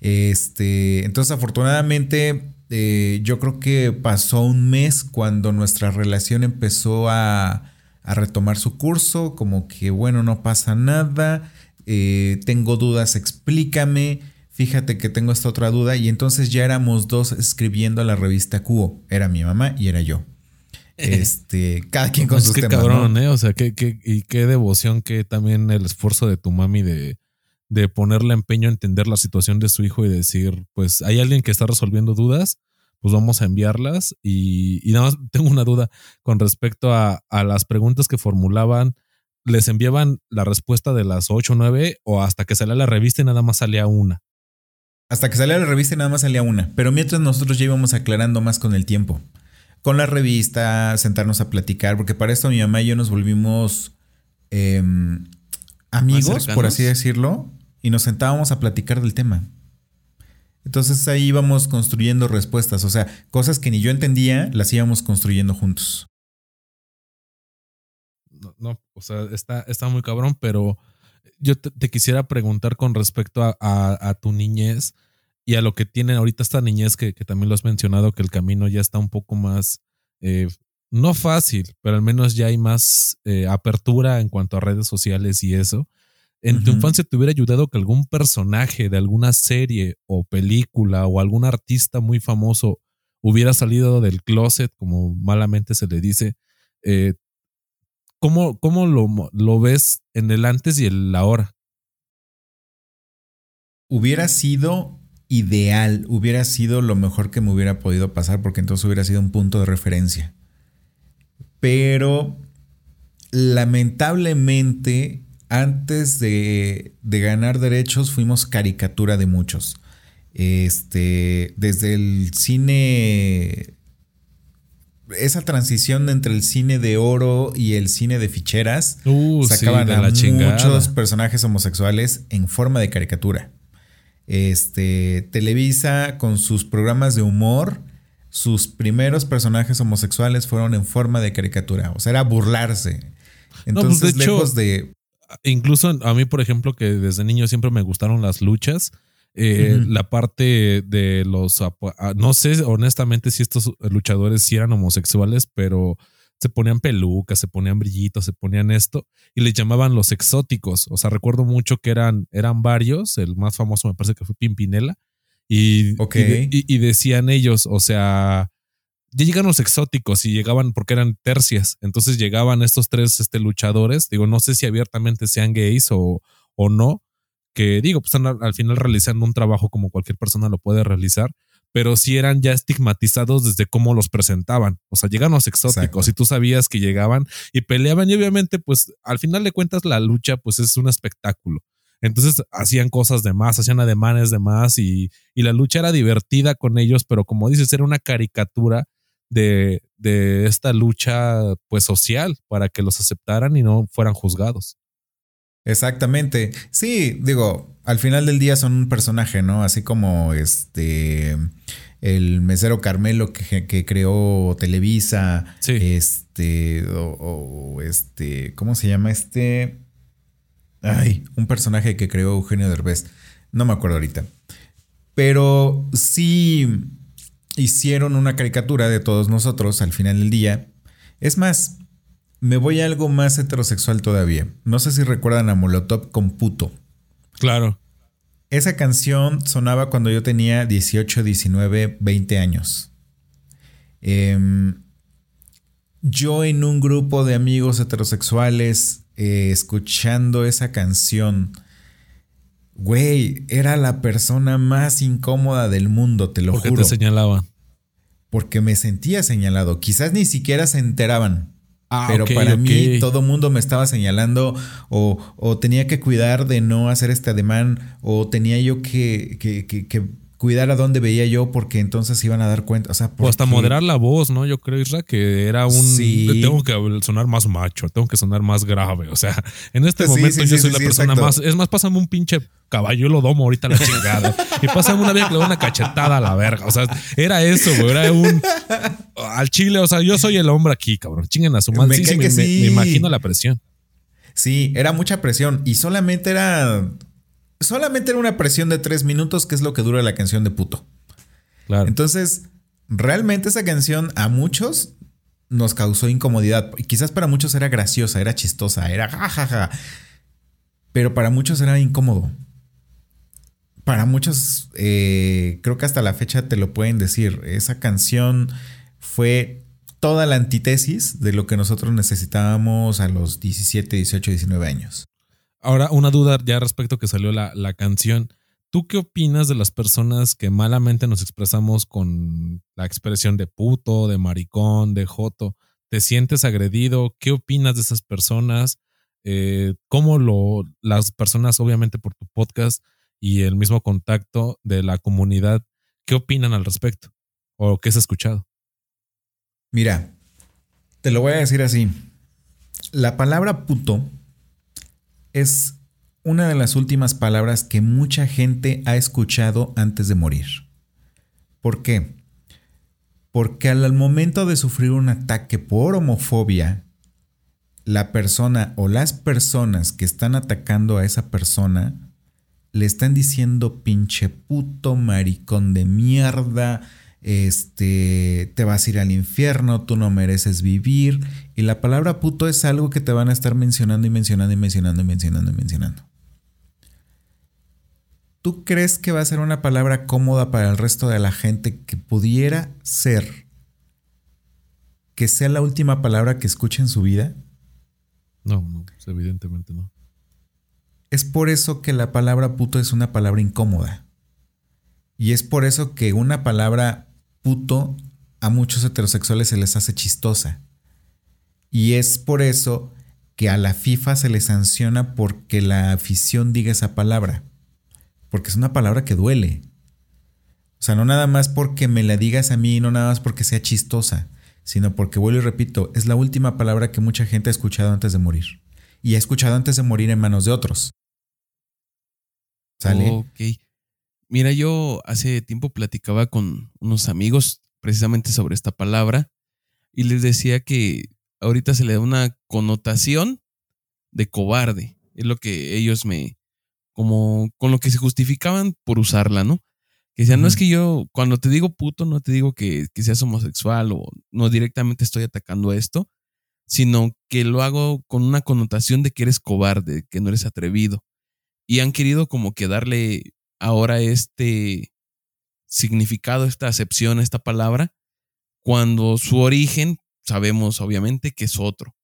Este, entonces, afortunadamente, eh, yo creo que pasó un mes cuando nuestra relación empezó a, a retomar su curso, como que, bueno, no pasa nada eh, tengo dudas, explícame, fíjate que tengo esta otra duda y entonces ya éramos dos escribiendo la revista Cubo, era mi mamá y era yo. Este, cada quien con sus qué cabrón, ¿eh? O sea, qué, qué, y qué devoción que también el esfuerzo de tu mami de, de ponerle empeño a entender la situación de su hijo y decir, pues hay alguien que está resolviendo dudas, pues vamos a enviarlas. Y, y nada más tengo una duda con respecto a, a las preguntas que formulaban les enviaban la respuesta de las 8 o 9 o hasta que salía la revista y nada más salía una. Hasta que salía la revista y nada más salía una. Pero mientras nosotros ya íbamos aclarando más con el tiempo. Con la revista, sentarnos a platicar, porque para esto mi mamá y yo nos volvimos em, amigos, por así decirlo, y nos sentábamos a platicar del tema. Entonces ahí íbamos construyendo respuestas, o sea, cosas que ni yo entendía, las íbamos construyendo juntos no, o sea, está, está muy cabrón, pero yo te, quisiera preguntar con respecto a, tu niñez y a lo que tiene ahorita esta niñez que, también lo has mencionado, que el camino ya está un poco más, eh, no fácil, pero al menos ya hay más eh, apertura en cuanto a redes sociales y eso. ¿En tu infancia te hubiera ayudado que algún personaje de alguna serie o película o algún artista muy famoso hubiera salido del closet, como malamente se le dice? Eh, ¿Cómo, cómo lo, lo, ves en el antes y el ahora? Hubiera sido ideal, hubiera sido lo mejor que me hubiera podido pasar porque entonces hubiera sido un punto de referencia. Pero lamentablemente, antes de, de ganar derechos, fuimos caricatura de muchos. Este, desde el cine esa transición entre el cine de oro y el cine de ficheras Uh, sí, sacaban de a la chingada. muchos personajes homosexuales en forma de caricatura. Este, Televisa con sus programas de humor, sus primeros personajes homosexuales fueron en forma de caricatura, o sea, era burlarse. No, pues, de Entonces, hecho, de Incluso a mí, por ejemplo, que desde niño siempre me gustaron las luchas. eh. La parte de los. ah, No sé honestamente si estos luchadores sí eran homosexuales, pero se ponían pelucas, se ponían brillitos, se ponían esto y les llamaban los exóticos. O sea, recuerdo mucho que eran, eran varios. El más famoso me parece que fue Pimpinela. Y, Ok. y, de- y- y decían ellos, o sea, ya llegan los exóticos y llegaban porque eran tercias. Entonces llegaban estos tres este, luchadores. Digo, no sé si abiertamente sean gays o, o no. Que digo, pues están al, al final realizando un trabajo como cualquier persona lo puede realizar. Pero sí eran ya estigmatizados desde cómo los presentaban. O sea, llegan los exóticos Exacto. y tú sabías que llegaban y peleaban. Y obviamente, pues al final de cuentas, la lucha, pues es un espectáculo. Entonces hacían cosas de más, hacían ademanes de más y, y la lucha era divertida con ellos, pero como dices, era una caricatura de, de esta lucha pues social para que los aceptaran y no fueran juzgados. Exactamente. Sí, digo, al final del día son un personaje, ¿no? Así como este el mesero Carmelo que, que creó Televisa. Sí. Este. O, o este. ¿Cómo se llama este? Ay, un personaje que creó Eugenio Derbez. No me acuerdo ahorita. Pero sí hicieron una caricatura de todos nosotros al final del día. Es más, me voy a algo más heterosexual todavía. No sé si recuerdan a Molotov con puto. Claro. Esa canción sonaba cuando yo tenía 18, 19, 20 años. Em, yo en un grupo de amigos heterosexuales eh, escuchando esa canción, güey, era la persona más incómoda del mundo, te lo Porque juro. te señalaban. porque me sentía señalado. Quizás ni siquiera se enteraban. Ah, pero para mí todo mundo me estaba señalando o, o tenía que cuidar de no hacer este ademán o tenía yo que, que- que- que cuidar a dónde veía yo porque entonces iban a dar cuenta. O sea, O hasta porque- moderar la voz, ¿no? Yo creo, Isra, que era un. Sí. Tengo que sonar más macho, tengo que sonar más grave. O sea, en este Sí, momento sí, yo soy la persona exacto. más. Es más, pásame un pinche caballo, yo lo domo ahorita la chingada. y pásame una vieja que le da una cachetada a la verga. O sea, era eso, güey. Era un. Al chile, o sea, yo soy el hombre aquí, cabrón. Chinguen a su madre. Me imagino la presión. Sí, era mucha presión y solamente era... Solamente era una presión de tres minutos que es lo que dura la canción de puto. Claro. Entonces, realmente esa canción a muchos nos causó incomodidad. Quizás para muchos era graciosa, era chistosa, era jajaja. Pero para muchos era incómodo. Para muchos, eh, creo que hasta la fecha te lo pueden decir. Esa canción fue toda la antítesis de lo que nosotros necesitábamos a los 17, 18, 19 años. Ahora, una duda ya respecto que salió la, la canción. ¿Tú qué opinas de las personas que malamente nos expresamos con la expresión de puto, de maricón, de joto? ¿Te sientes agredido? ¿Qué opinas de esas personas? Eh, ¿Cómo lo, las personas, obviamente por tu podcast y el mismo contacto de la comunidad, qué opinan al respecto? ¿O qué has escuchado? Mira, te lo voy a decir así. La palabra puto es una de las últimas palabras que mucha gente ha escuchado antes de morir. ¿Por qué? Porque al momento de sufrir un ataque por homofobia, la persona o las personas que están atacando a esa persona le están diciendo pinche puto, maricón de mierda, este, te vas a ir al infierno, tú no mereces vivir. Y la palabra puto es algo que te van a estar mencionando y mencionando y mencionando y mencionando y mencionando. ¿Tú crees que va a ser una palabra cómoda para el resto de la gente que pudiera ser que sea la última palabra que escuche en su vida? No, no, pues, evidentemente no. Es por eso que la palabra puto es una palabra incómoda. Y es por eso que una palabra puto a muchos heterosexuales se les hace chistosa. Y es por eso que a la FIFA se le sanciona porque la afición diga esa palabra. Porque es una palabra que duele. O sea, no nada más porque me la digas a mí, no nada más porque sea chistosa, sino porque, vuelvo y repito, es la última palabra que mucha gente ha escuchado antes de morir. Y ha escuchado antes de morir en manos de otros. ¿Sale? Mira, yo hace tiempo platicaba con unos amigos precisamente sobre esta palabra y les decía que ahorita se le da una connotación de cobarde. Es lo que ellos me, como con lo que se justificaban por usarla, ¿no? Que decían, no es que yo, cuando te digo puto, no te digo que, que seas homosexual o no directamente estoy atacando esto, sino que lo hago con una connotación de que eres cobarde, que no eres atrevido. Y han querido como que darle ahora este significado, esta acepción esta palabra, cuando su origen sabemos obviamente que es otro.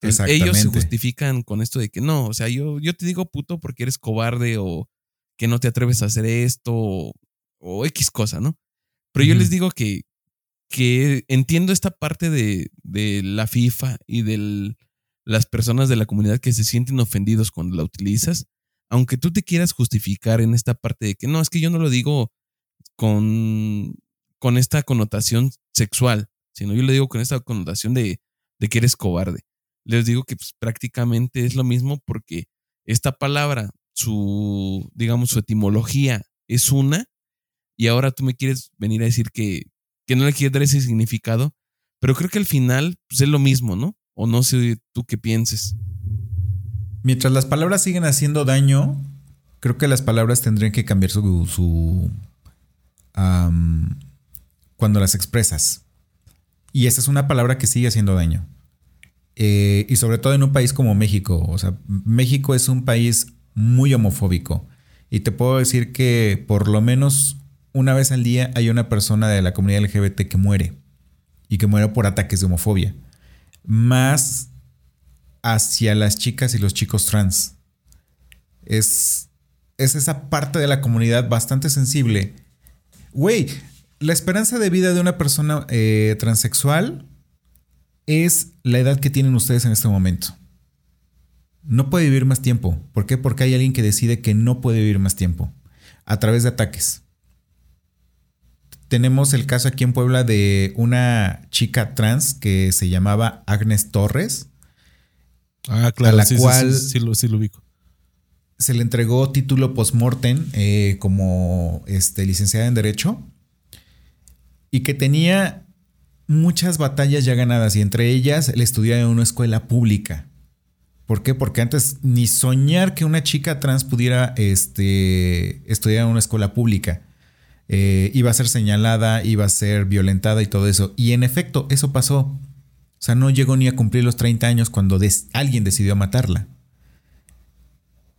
ellos se justifican con esto de que no, o sea, yo, yo te digo puto porque eres cobarde o que no te atreves a hacer esto o, X cosa, ¿no? Pero yo les digo que, que entiendo esta parte de, de la FIFA y de las personas de la comunidad que se sienten ofendidos cuando la utilizas, aunque tú te quieras justificar en esta parte de que no, es que yo no lo digo con, con esta connotación sexual, sino yo le digo con esta connotación de, de que eres cobarde. Les digo que pues, prácticamente es lo mismo porque esta palabra, su, digamos, su etimología es una, y ahora tú me quieres venir a decir que, que no le quieres dar ese significado, pero creo que al final pues, es lo mismo, ¿no? O no sé tú qué pienses. Mientras las palabras siguen haciendo daño, creo que las palabras tendrían que cambiar su. cuando las expresas. Y esa es una palabra que sigue haciendo daño. Eh, y sobre todo en un país como México. O sea, México es un país muy homofóbico. Y te puedo decir que por lo menos una vez al día hay una persona de la comunidad LGBT que muere. Y que muere por ataques de homofobia. Más hacia las chicas y los chicos trans. Es, es esa parte de la comunidad bastante sensible. Güey, la esperanza de vida de una persona eh, transexual es la edad que tienen ustedes en este momento. No puede vivir más tiempo. ¿Por qué? Porque hay alguien que decide que no puede vivir más tiempo. A través de ataques. Tenemos el caso aquí en Puebla de una chica trans que se llamaba Agnes Torres Ah, claro. A la cual sí, lo, ubico. Se le entregó título post-mortem eh, como este, licenciada en Derecho y que tenía muchas batallas ya ganadas y entre ellas el estudiar en una escuela pública. ¿Por qué? Porque antes ni soñar que una chica trans pudiera este, estudiar en una escuela pública. Eh, iba a ser señalada, iba a ser violentada y todo eso. Y en efecto, eso pasó. O sea, no llegó ni a cumplir los 30 años cuando alguien decidió matarla.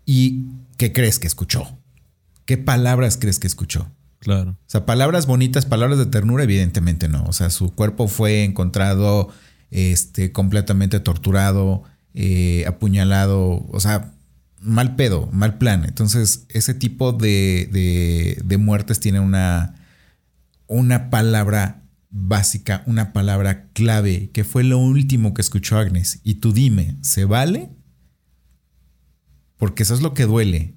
¿Y qué crees que escuchó? ¿Qué palabras crees que escuchó? Claro. O sea, palabras bonitas, palabras de ternura, evidentemente no. O sea, su cuerpo fue encontrado este, completamente torturado, eh, apuñalado, o sea, mal pedo, mal plan. Entonces, ese tipo de, de, de muertes tiene una, una palabra básica, una palabra clave, que fue lo último que escuchó Agnes. Y tú dime, ¿se vale? Porque eso es lo que duele.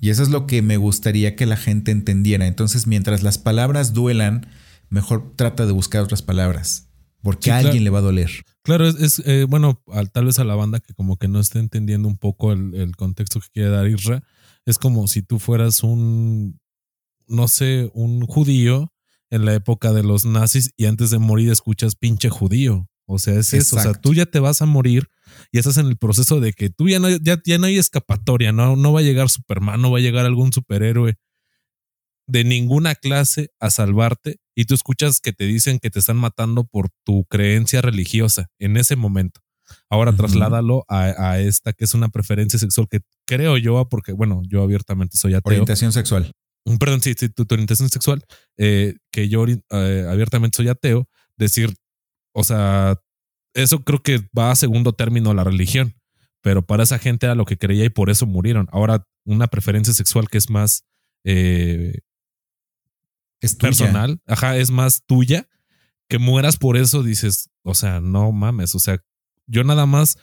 Y eso es lo que me gustaría que la gente entendiera. Entonces, mientras las palabras duelan, mejor trata de buscar otras palabras. Porque a alguien le va a doler. Claro, es, eh, bueno, tal vez a la banda que como que no esté entendiendo un poco el, el contexto que quiere dar Isra, es como si tú fueras un, no sé, un judío en la época de los nazis y antes de morir escuchas pinche judío. O sea, es eso. O sea, tú ya te vas a morir y estás en el proceso de que tú ya no, ya, ya no hay escapatoria, no, no va a llegar Superman, no va a llegar algún superhéroe de ninguna clase a salvarte y tú escuchas que te dicen que te están matando por tu creencia religiosa en ese momento. Ahora trasládalo a, esta que es una preferencia sexual que creo yo, porque bueno, yo abiertamente soy ateo. Orientación sexual perdón, sí, sí tu, orientación sexual, eh, que yo eh, abiertamente soy ateo, decir, o sea, eso creo que va a segundo término la religión, pero para esa gente era lo que creía y por eso murieron. Ahora, una preferencia sexual que es más eh, es personal, ajá, es más tuya, que mueras por eso, dices, o sea, no mames, o sea, yo nada más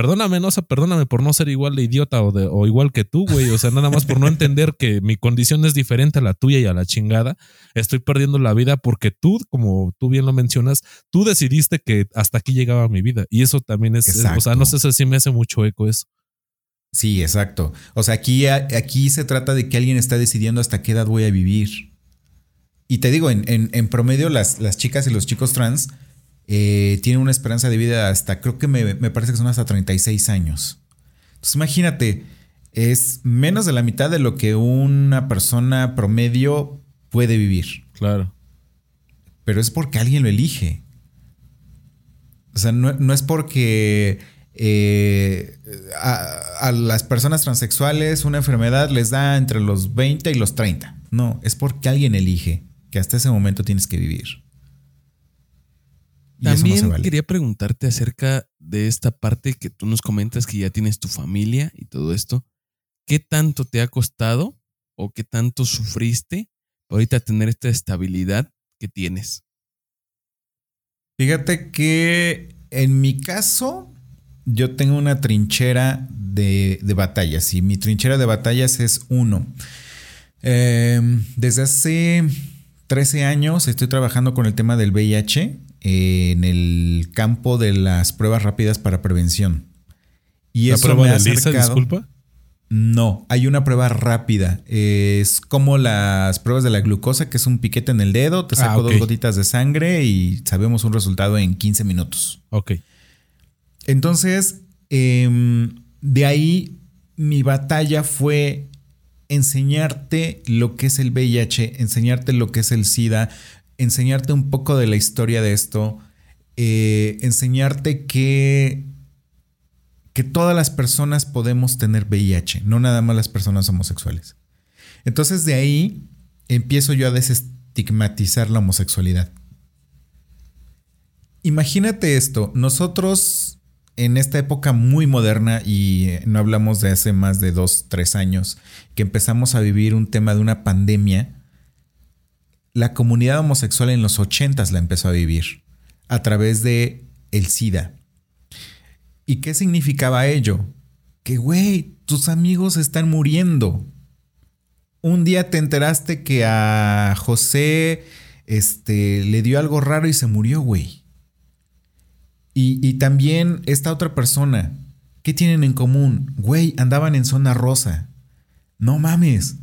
Perdóname, no, o sea, perdóname por no ser igual de idiota o, de, o igual que tú, güey. O sea, nada más por no entender que mi condición es diferente a la tuya y a la chingada. Estoy perdiendo la vida porque tú, como tú bien lo mencionas, tú decidiste que hasta aquí llegaba mi vida. Y eso también es, o sea, no sé si me hace mucho eco eso. Sí, exacto. O sea, aquí, aquí se trata de que alguien está decidiendo hasta qué edad voy a vivir. Y te digo, en, en, promedio las, las chicas y los chicos trans eh, tiene una esperanza de vida hasta, creo que me, parece que son hasta 36 años. Entonces imagínate, es menos de la mitad de lo que una persona promedio puede vivir. Claro. Pero es porque alguien lo elige. O sea, no, es porque eh, a, a, las personas transexuales una enfermedad les da entre los 20 y los 30. No, es porque alguien elige que hasta ese momento tienes que vivir. También quería preguntarte acerca de esta parte que tú nos comentas que ya tienes tu familia y todo esto. ¿Qué tanto te ha costado o qué tanto sufriste ahorita tener esta estabilidad que tienes? Fíjate que en mi caso, yo tengo una trinchera de, batallas y mi trinchera de batallas es uno. Em, desde hace 13 años estoy trabajando con el tema del VIH en el campo de las pruebas rápidas para prevención. Y ¿La prueba me ha de Lisa, disculpa? No, hay una prueba rápida. Es como las pruebas de la glucosa, que es un piquete en el dedo, te saco ah, dos gotitas de sangre y sabemos un resultado en 15 minutos. Ok. Entonces, em, de ahí mi batalla fue enseñarte lo que es el VIH, enseñarte lo que es el SIDA, enseñarte un poco de la historia de esto, eh, enseñarte que, que todas las personas podemos tener VIH, no nada más las personas homosexuales. Entonces de ahí empiezo yo a desestigmatizar la homosexualidad. Imagínate esto, nosotros en esta época muy moderna y eh, no hablamos de hace más de dos, tres años, que empezamos a vivir un tema de una pandemia, la comunidad homosexual en los ochentas la empezó a vivir a través de el SIDA. ¿Y qué significaba ello? Que, güey, tus amigos están muriendo. Un día te enteraste que a José este, le dio algo raro y se murió, güey. Y, y también esta otra persona, ¿qué tienen en común? Güey, andaban en zona rosa. No mames.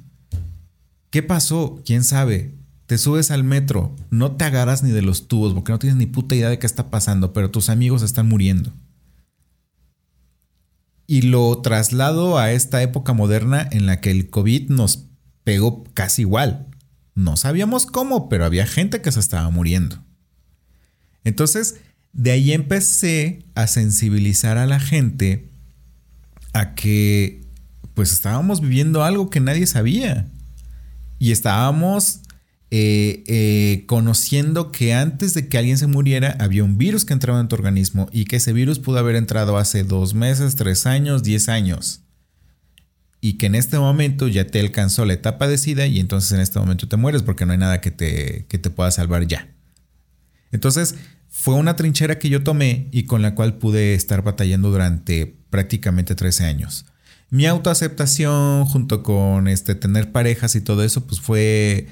¿Qué pasó? ¿Quién sabe? Te subes al metro, no te agarras ni de los tubos porque no tienes ni puta idea de qué está pasando, pero tus amigos están muriendo. Y lo traslado a esta época moderna en la que el COVID nos pegó casi igual. No sabíamos cómo, pero había gente que se estaba muriendo. Entonces, de ahí empecé a sensibilizar a la gente a que pues estábamos viviendo algo que nadie sabía. Y estábamos eh, eh, conociendo que antes de que alguien se muriera había un virus que entraba en tu organismo y que ese virus pudo haber entrado hace dos meses, tres años, diez años. Y que en este momento ya te alcanzó la etapa de SIDA y entonces en este momento te mueres porque no hay nada que te, que te pueda salvar ya. Entonces fue una trinchera que yo tomé y con la cual pude estar batallando durante prácticamente 13 años. Mi autoaceptación junto con este, tener parejas y todo eso pues fue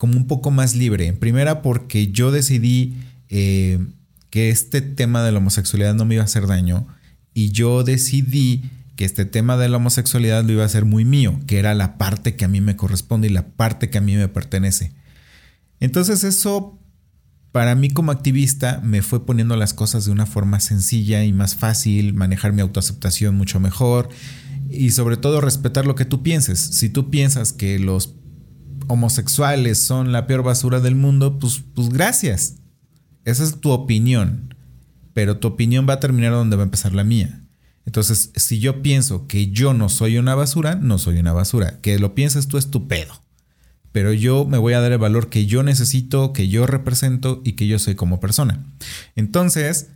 como un poco más libre. En primera porque yo decidí eh, que este tema de la homosexualidad no me iba a hacer daño y yo decidí que este tema de la homosexualidad lo iba a hacer muy mío, que era la parte que a mí me corresponde y la parte que a mí me pertenece. Entonces eso para mí como activista me fue poniendo las cosas de una forma sencilla y más fácil, manejar mi autoaceptación mucho mejor y sobre todo respetar lo que tú pienses. Si tú piensas que los homosexuales son la peor basura del mundo, pues, pues gracias. Esa es tu opinión. Pero tu opinión va a terminar donde va a empezar la mía. Entonces, si yo pienso que yo no soy una basura, no soy una basura. Que lo pienses tú es tu pedo. Pero yo me voy a dar el valor que yo necesito, que yo represento y que yo soy como persona. Entonces,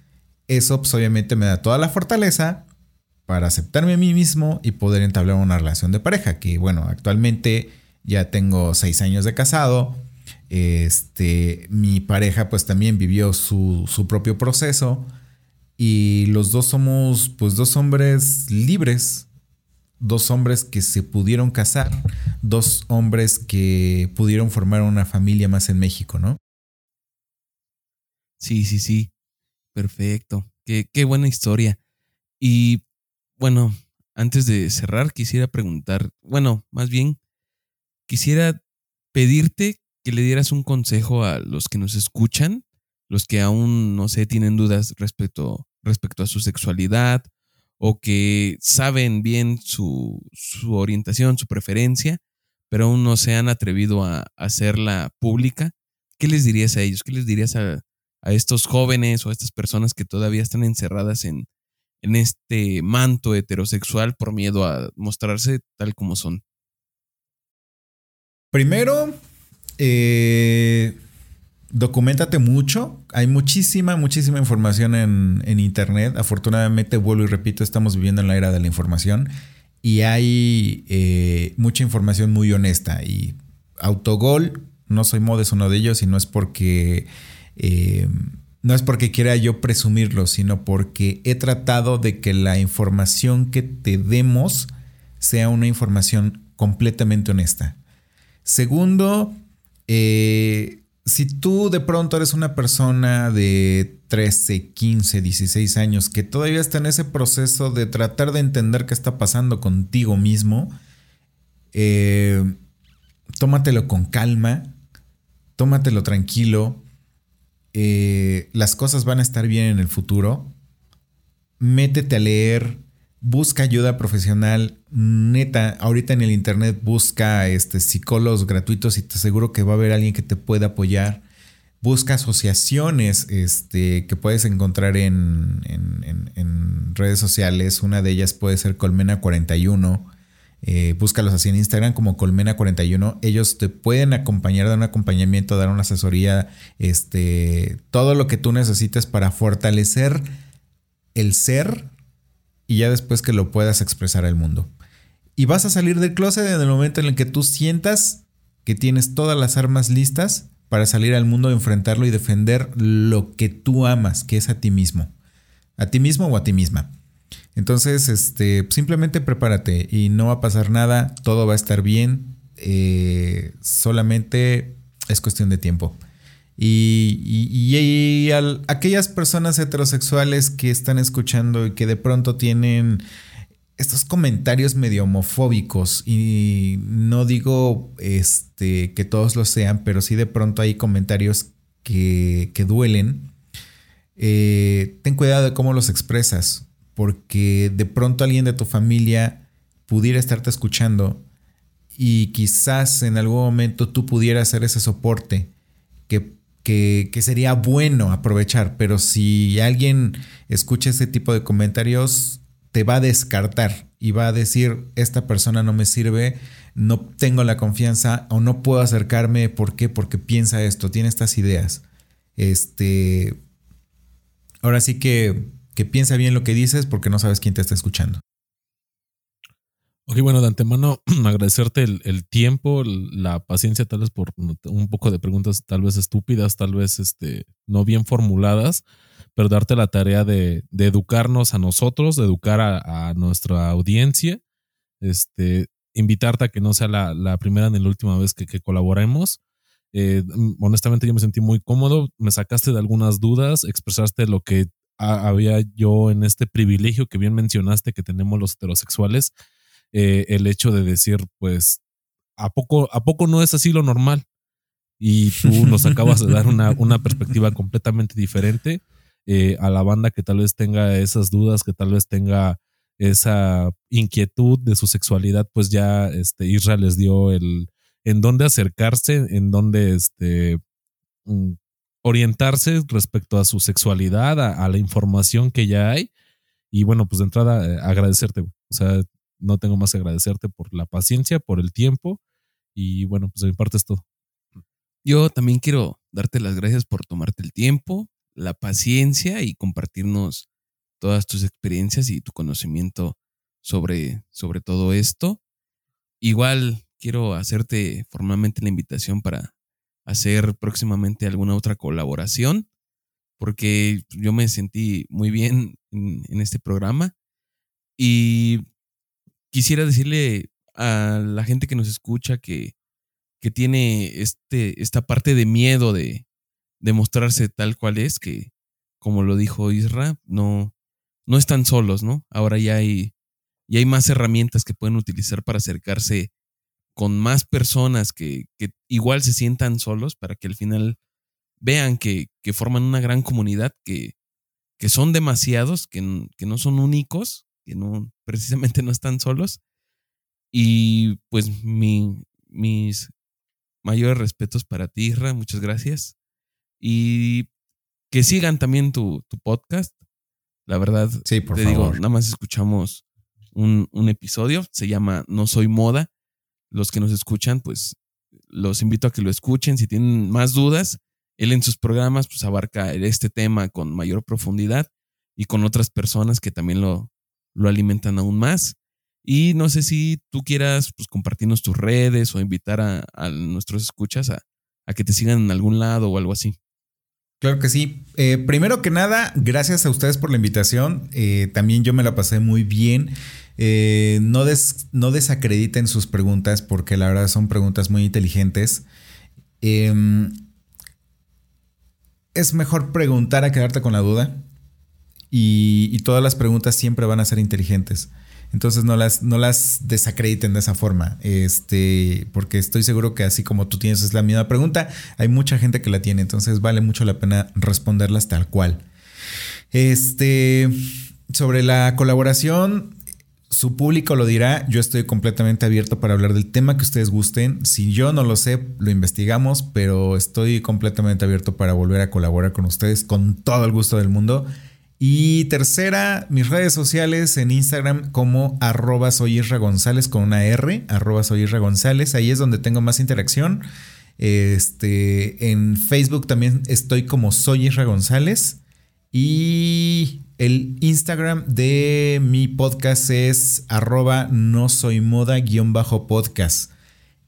eso pues, obviamente me da toda la fortaleza para aceptarme a mí mismo y poder entablar una relación de pareja. Que bueno, actualmente ya tengo seis años de casado. Este, mi pareja pues también vivió su, propio proceso y los dos somos pues dos hombres libres, dos hombres que se pudieron casar, dos hombres que pudieron formar una familia más en México, ¿no? Sí, sí, sí. Perfecto. Qué, qué buena historia. Y bueno, antes de cerrar, quisiera preguntar, bueno, más bien, quisiera pedirte que le dieras un consejo a los que nos escuchan, los que aún, no sé, tienen dudas respecto, respecto a su sexualidad o que saben bien su, su orientación, su preferencia, pero aún no se han atrevido a, hacerla pública. ¿Qué les dirías a ellos? ¿Qué les dirías a, a estos jóvenes o a estas personas que todavía están encerradas en, en este manto heterosexual por miedo a mostrarse tal como son? Primero, eh, documentate mucho. Hay muchísima, muchísima información en, Internet. Afortunadamente, vuelvo y repito, estamos viviendo en la era de la información y hay eh, mucha información muy honesta. Y Autogol, no soy modes uno de ellos y no es porque... Eh, no es porque quiera yo presumirlo, sino porque he tratado de que la información que te demos sea una información completamente honesta. Segundo, eh, si tú de pronto eres una persona de 13, 15, 16 años que todavía está en ese proceso de tratar de entender qué está pasando contigo mismo, eh, tómatelo con calma, tómatelo tranquilo, eh, las cosas van a estar bien en el futuro, métete a leer, busca ayuda profesional, neta, ahorita en el internet busca este, psicólogos gratuitos y te aseguro que va a haber alguien que te pueda apoyar. Busca asociaciones este, que puedes encontrar en, en, redes sociales. Una de ellas puede ser Colmena 41. Eh, búscalos así en Instagram como Colmena41. Ellos te pueden acompañar, dar un acompañamiento, dar una asesoría, este, todo lo que tú necesites para fortalecer el ser y ya después que lo puedas expresar al mundo. Y vas a salir del closet en el momento en el que tú sientas que tienes todas las armas listas para salir al mundo, enfrentarlo y defender lo que tú amas, que es a ti mismo. A ti mismo o a ti misma. Entonces, este, simplemente prepárate y no va a pasar nada, todo va a estar bien, eh, solamente es cuestión de tiempo. Y, y, aquellas personas heterosexuales que están escuchando y que de pronto tienen estos comentarios medio homofóbicos y no digo este, que todos lo sean, pero sí de pronto hay comentarios que, que duelen. Eh, ten cuidado de cómo los expresas, porque de pronto alguien de tu familia pudiera estarte escuchando y quizás en algún momento tú pudieras ser ese soporte que que, sería bueno aprovechar, pero si alguien escucha ese tipo de comentarios, te va a descartar y va a decir, esta persona no me sirve, no tengo la confianza o no puedo acercarme, ¿por qué? Porque piensa esto, tiene estas ideas. Este, ahora sí que, que piensa bien lo que dices porque no sabes quién te está escuchando. Ok, bueno, de antemano agradecerte el, tiempo, la paciencia, tal vez por un poco de preguntas, tal vez estúpidas, tal vez este, no bien formuladas, pero darte la tarea de, educarnos a nosotros, de educar a, nuestra audiencia, este, invitarte a que no sea la, primera ni la última vez que, colaboremos. Eh, honestamente yo me sentí muy cómodo, me sacaste de algunas dudas, expresaste lo que había yo en este privilegio que bien mencionaste que tenemos los heterosexuales eh, el hecho de decir, pues, ¿a poco, ¿a poco no es así lo normal? Y tú nos acabas de dar una, una perspectiva completamente diferente eh, a la banda que tal vez tenga esas dudas, que tal vez tenga esa inquietud de su sexualidad, pues ya este, Israel les dio el en dónde acercarse, en dónde este, mm, orientarse respecto a su sexualidad, a, la información que ya hay. Y bueno, pues de entrada, eh, agradecerte. O sea, no tengo más que agradecerte por la paciencia, por el tiempo y bueno, pues de mi parte es todo. Yo también quiero darte las gracias por tomarte el tiempo, la paciencia y compartirnos todas tus experiencias y tu conocimiento sobre, sobre todo esto. Igual quiero hacerte formalmente la invitación para hacer próximamente alguna otra colaboración, porque yo me sentí muy bien en, este programa. Y quisiera decirle a la gente que nos escucha que, que tiene este, esta parte de miedo de, mostrarse tal cual es, que como lo dijo Isra, no, no están solos, ¿no? Ahora ya hay, hay más herramientas que pueden utilizar para acercarse con más personas que, que igual se sientan solos para que al final vean que, que forman una gran comunidad, que, que son demasiados, que, que, no son únicos, que no precisamente no están solos. Y pues mi, mis mayores respetos para ti, Isra, muchas gracias. Y que sigan también tu, tu podcast. La verdad, sí, por te digo, nada más escuchamos un, un episodio, se llama No Soy Moda. Los que nos escuchan, pues los invito a que lo escuchen. Si tienen más dudas, él en sus programas pues abarca este tema con mayor profundidad y con otras personas que también lo, lo alimentan aún más. Y no sé si tú quieras pues, compartirnos tus redes o invitar a, nuestros escuchas a, que te sigan en algún lado o algo así. Claro que sí. Eh, primero que nada, gracias a ustedes por la invitación. Eh, también yo me la pasé muy bien. Eh, no, no desacrediten sus preguntas porque la verdad son preguntas muy inteligentes. Em, es mejor preguntar a quedarte con la duda. Y, todas las preguntas siempre van a ser inteligentes. Entonces no las, no las desacrediten de esa forma. Este, porque estoy seguro que así como tú tienes la misma pregunta, hay mucha gente que la tiene. Entonces vale mucho la pena responderlas tal cual. Este, sobre la colaboración, su público lo dirá, yo estoy completamente abierto para hablar del tema que ustedes gusten. Si yo no lo sé, lo investigamos, pero estoy completamente abierto para volver a colaborar con ustedes con todo el gusto del mundo. Y tercera, mis redes sociales en Instagram como arroba soy González con una R, arroba soy González, ahí es donde tengo más interacción. Este, en Facebook también estoy como soy Isra González. Y el Instagram de mi podcast es arroba no soy moda guion bajo podcast.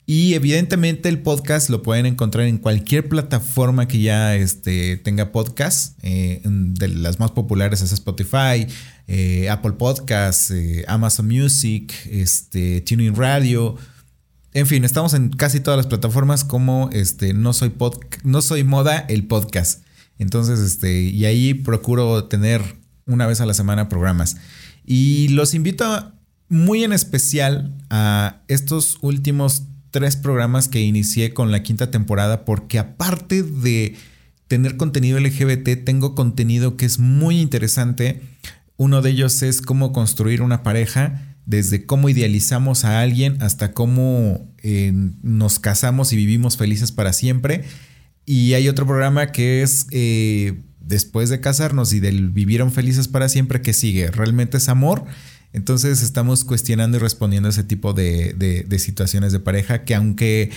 Y evidentemente el podcast lo pueden encontrar en cualquier plataforma que ya este, tenga podcast. Eh, de las más populares es Spotify, eh, Apple Podcasts, eh, Amazon Music, este, Tuning Radio. En fin, estamos en casi todas las plataformas como este, no, soy no soy moda el podcast. Entonces, este, y ahí procuro tener una vez a la semana programas. Y los invito muy en especial a estos últimos tres programas que inicié con la quinta temporada porque aparte de tener contenido LGBT, tengo contenido que es muy interesante. Uno de ellos es cómo construir una pareja, desde cómo idealizamos a alguien hasta cómo eh, nos casamos y vivimos felices para siempre. Y hay otro programa que es eh, después de casarnos y del vivieron felices para siempre que sigue. ¿Realmente es amor? Entonces estamos cuestionando y respondiendo a ese tipo de, situaciones de pareja que aunque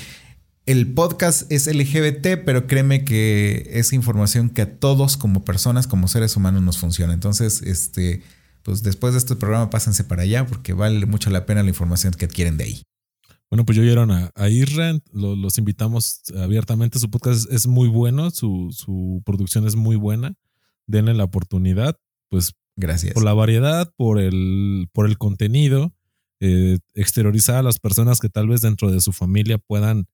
el podcast es LGBT, pero créeme que es información que a todos como personas, como seres humanos nos funciona. Entonces, este, pues después de este programa pásense para allá porque vale mucho la pena la información que adquieren de ahí. Bueno, pues yo vieron a, a los invitamos abiertamente. Su podcast es muy bueno, su, su producción es muy buena. Denle la oportunidad, pues Gracias. Por la variedad, por el, por el contenido, eh, exteriorizar a las personas que tal vez dentro de su familia puedan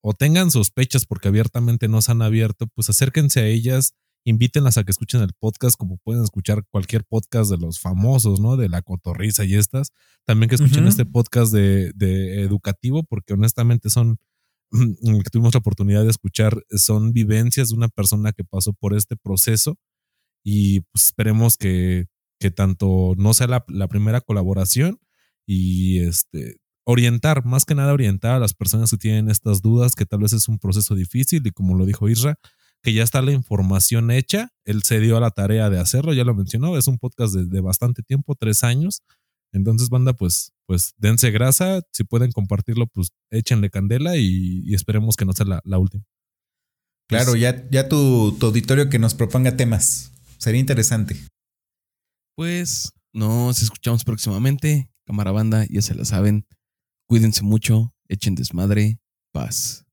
o tengan sospechas porque abiertamente no se han abierto, pues acérquense a ellas, invítenlas a que escuchen el podcast, como pueden escuchar cualquier podcast de los famosos, ¿no? De la cotorriza y estas. También que escuchen este podcast de, de, educativo, porque honestamente son, que tuvimos la oportunidad de escuchar, son vivencias de una persona que pasó por este proceso y pues esperemos que, que tanto no sea la, la, primera colaboración y este orientar, más que nada orientar a las personas que tienen estas dudas, que tal vez es un proceso difícil y como lo dijo Isra, que ya está la información hecha, él se dio a la tarea de hacerlo, ya lo mencionó, es un podcast de, de bastante tiempo, tres años, entonces banda, pues, pues dense grasa, si pueden compartirlo, pues échenle candela y, y esperemos que no sea la, la última. Claro, pues ya, ya tu, tu auditorio que nos proponga temas. Sería interesante. Pues nos escuchamos próximamente. Cámara banda, ya se la saben. Cuídense mucho, echen desmadre, paz.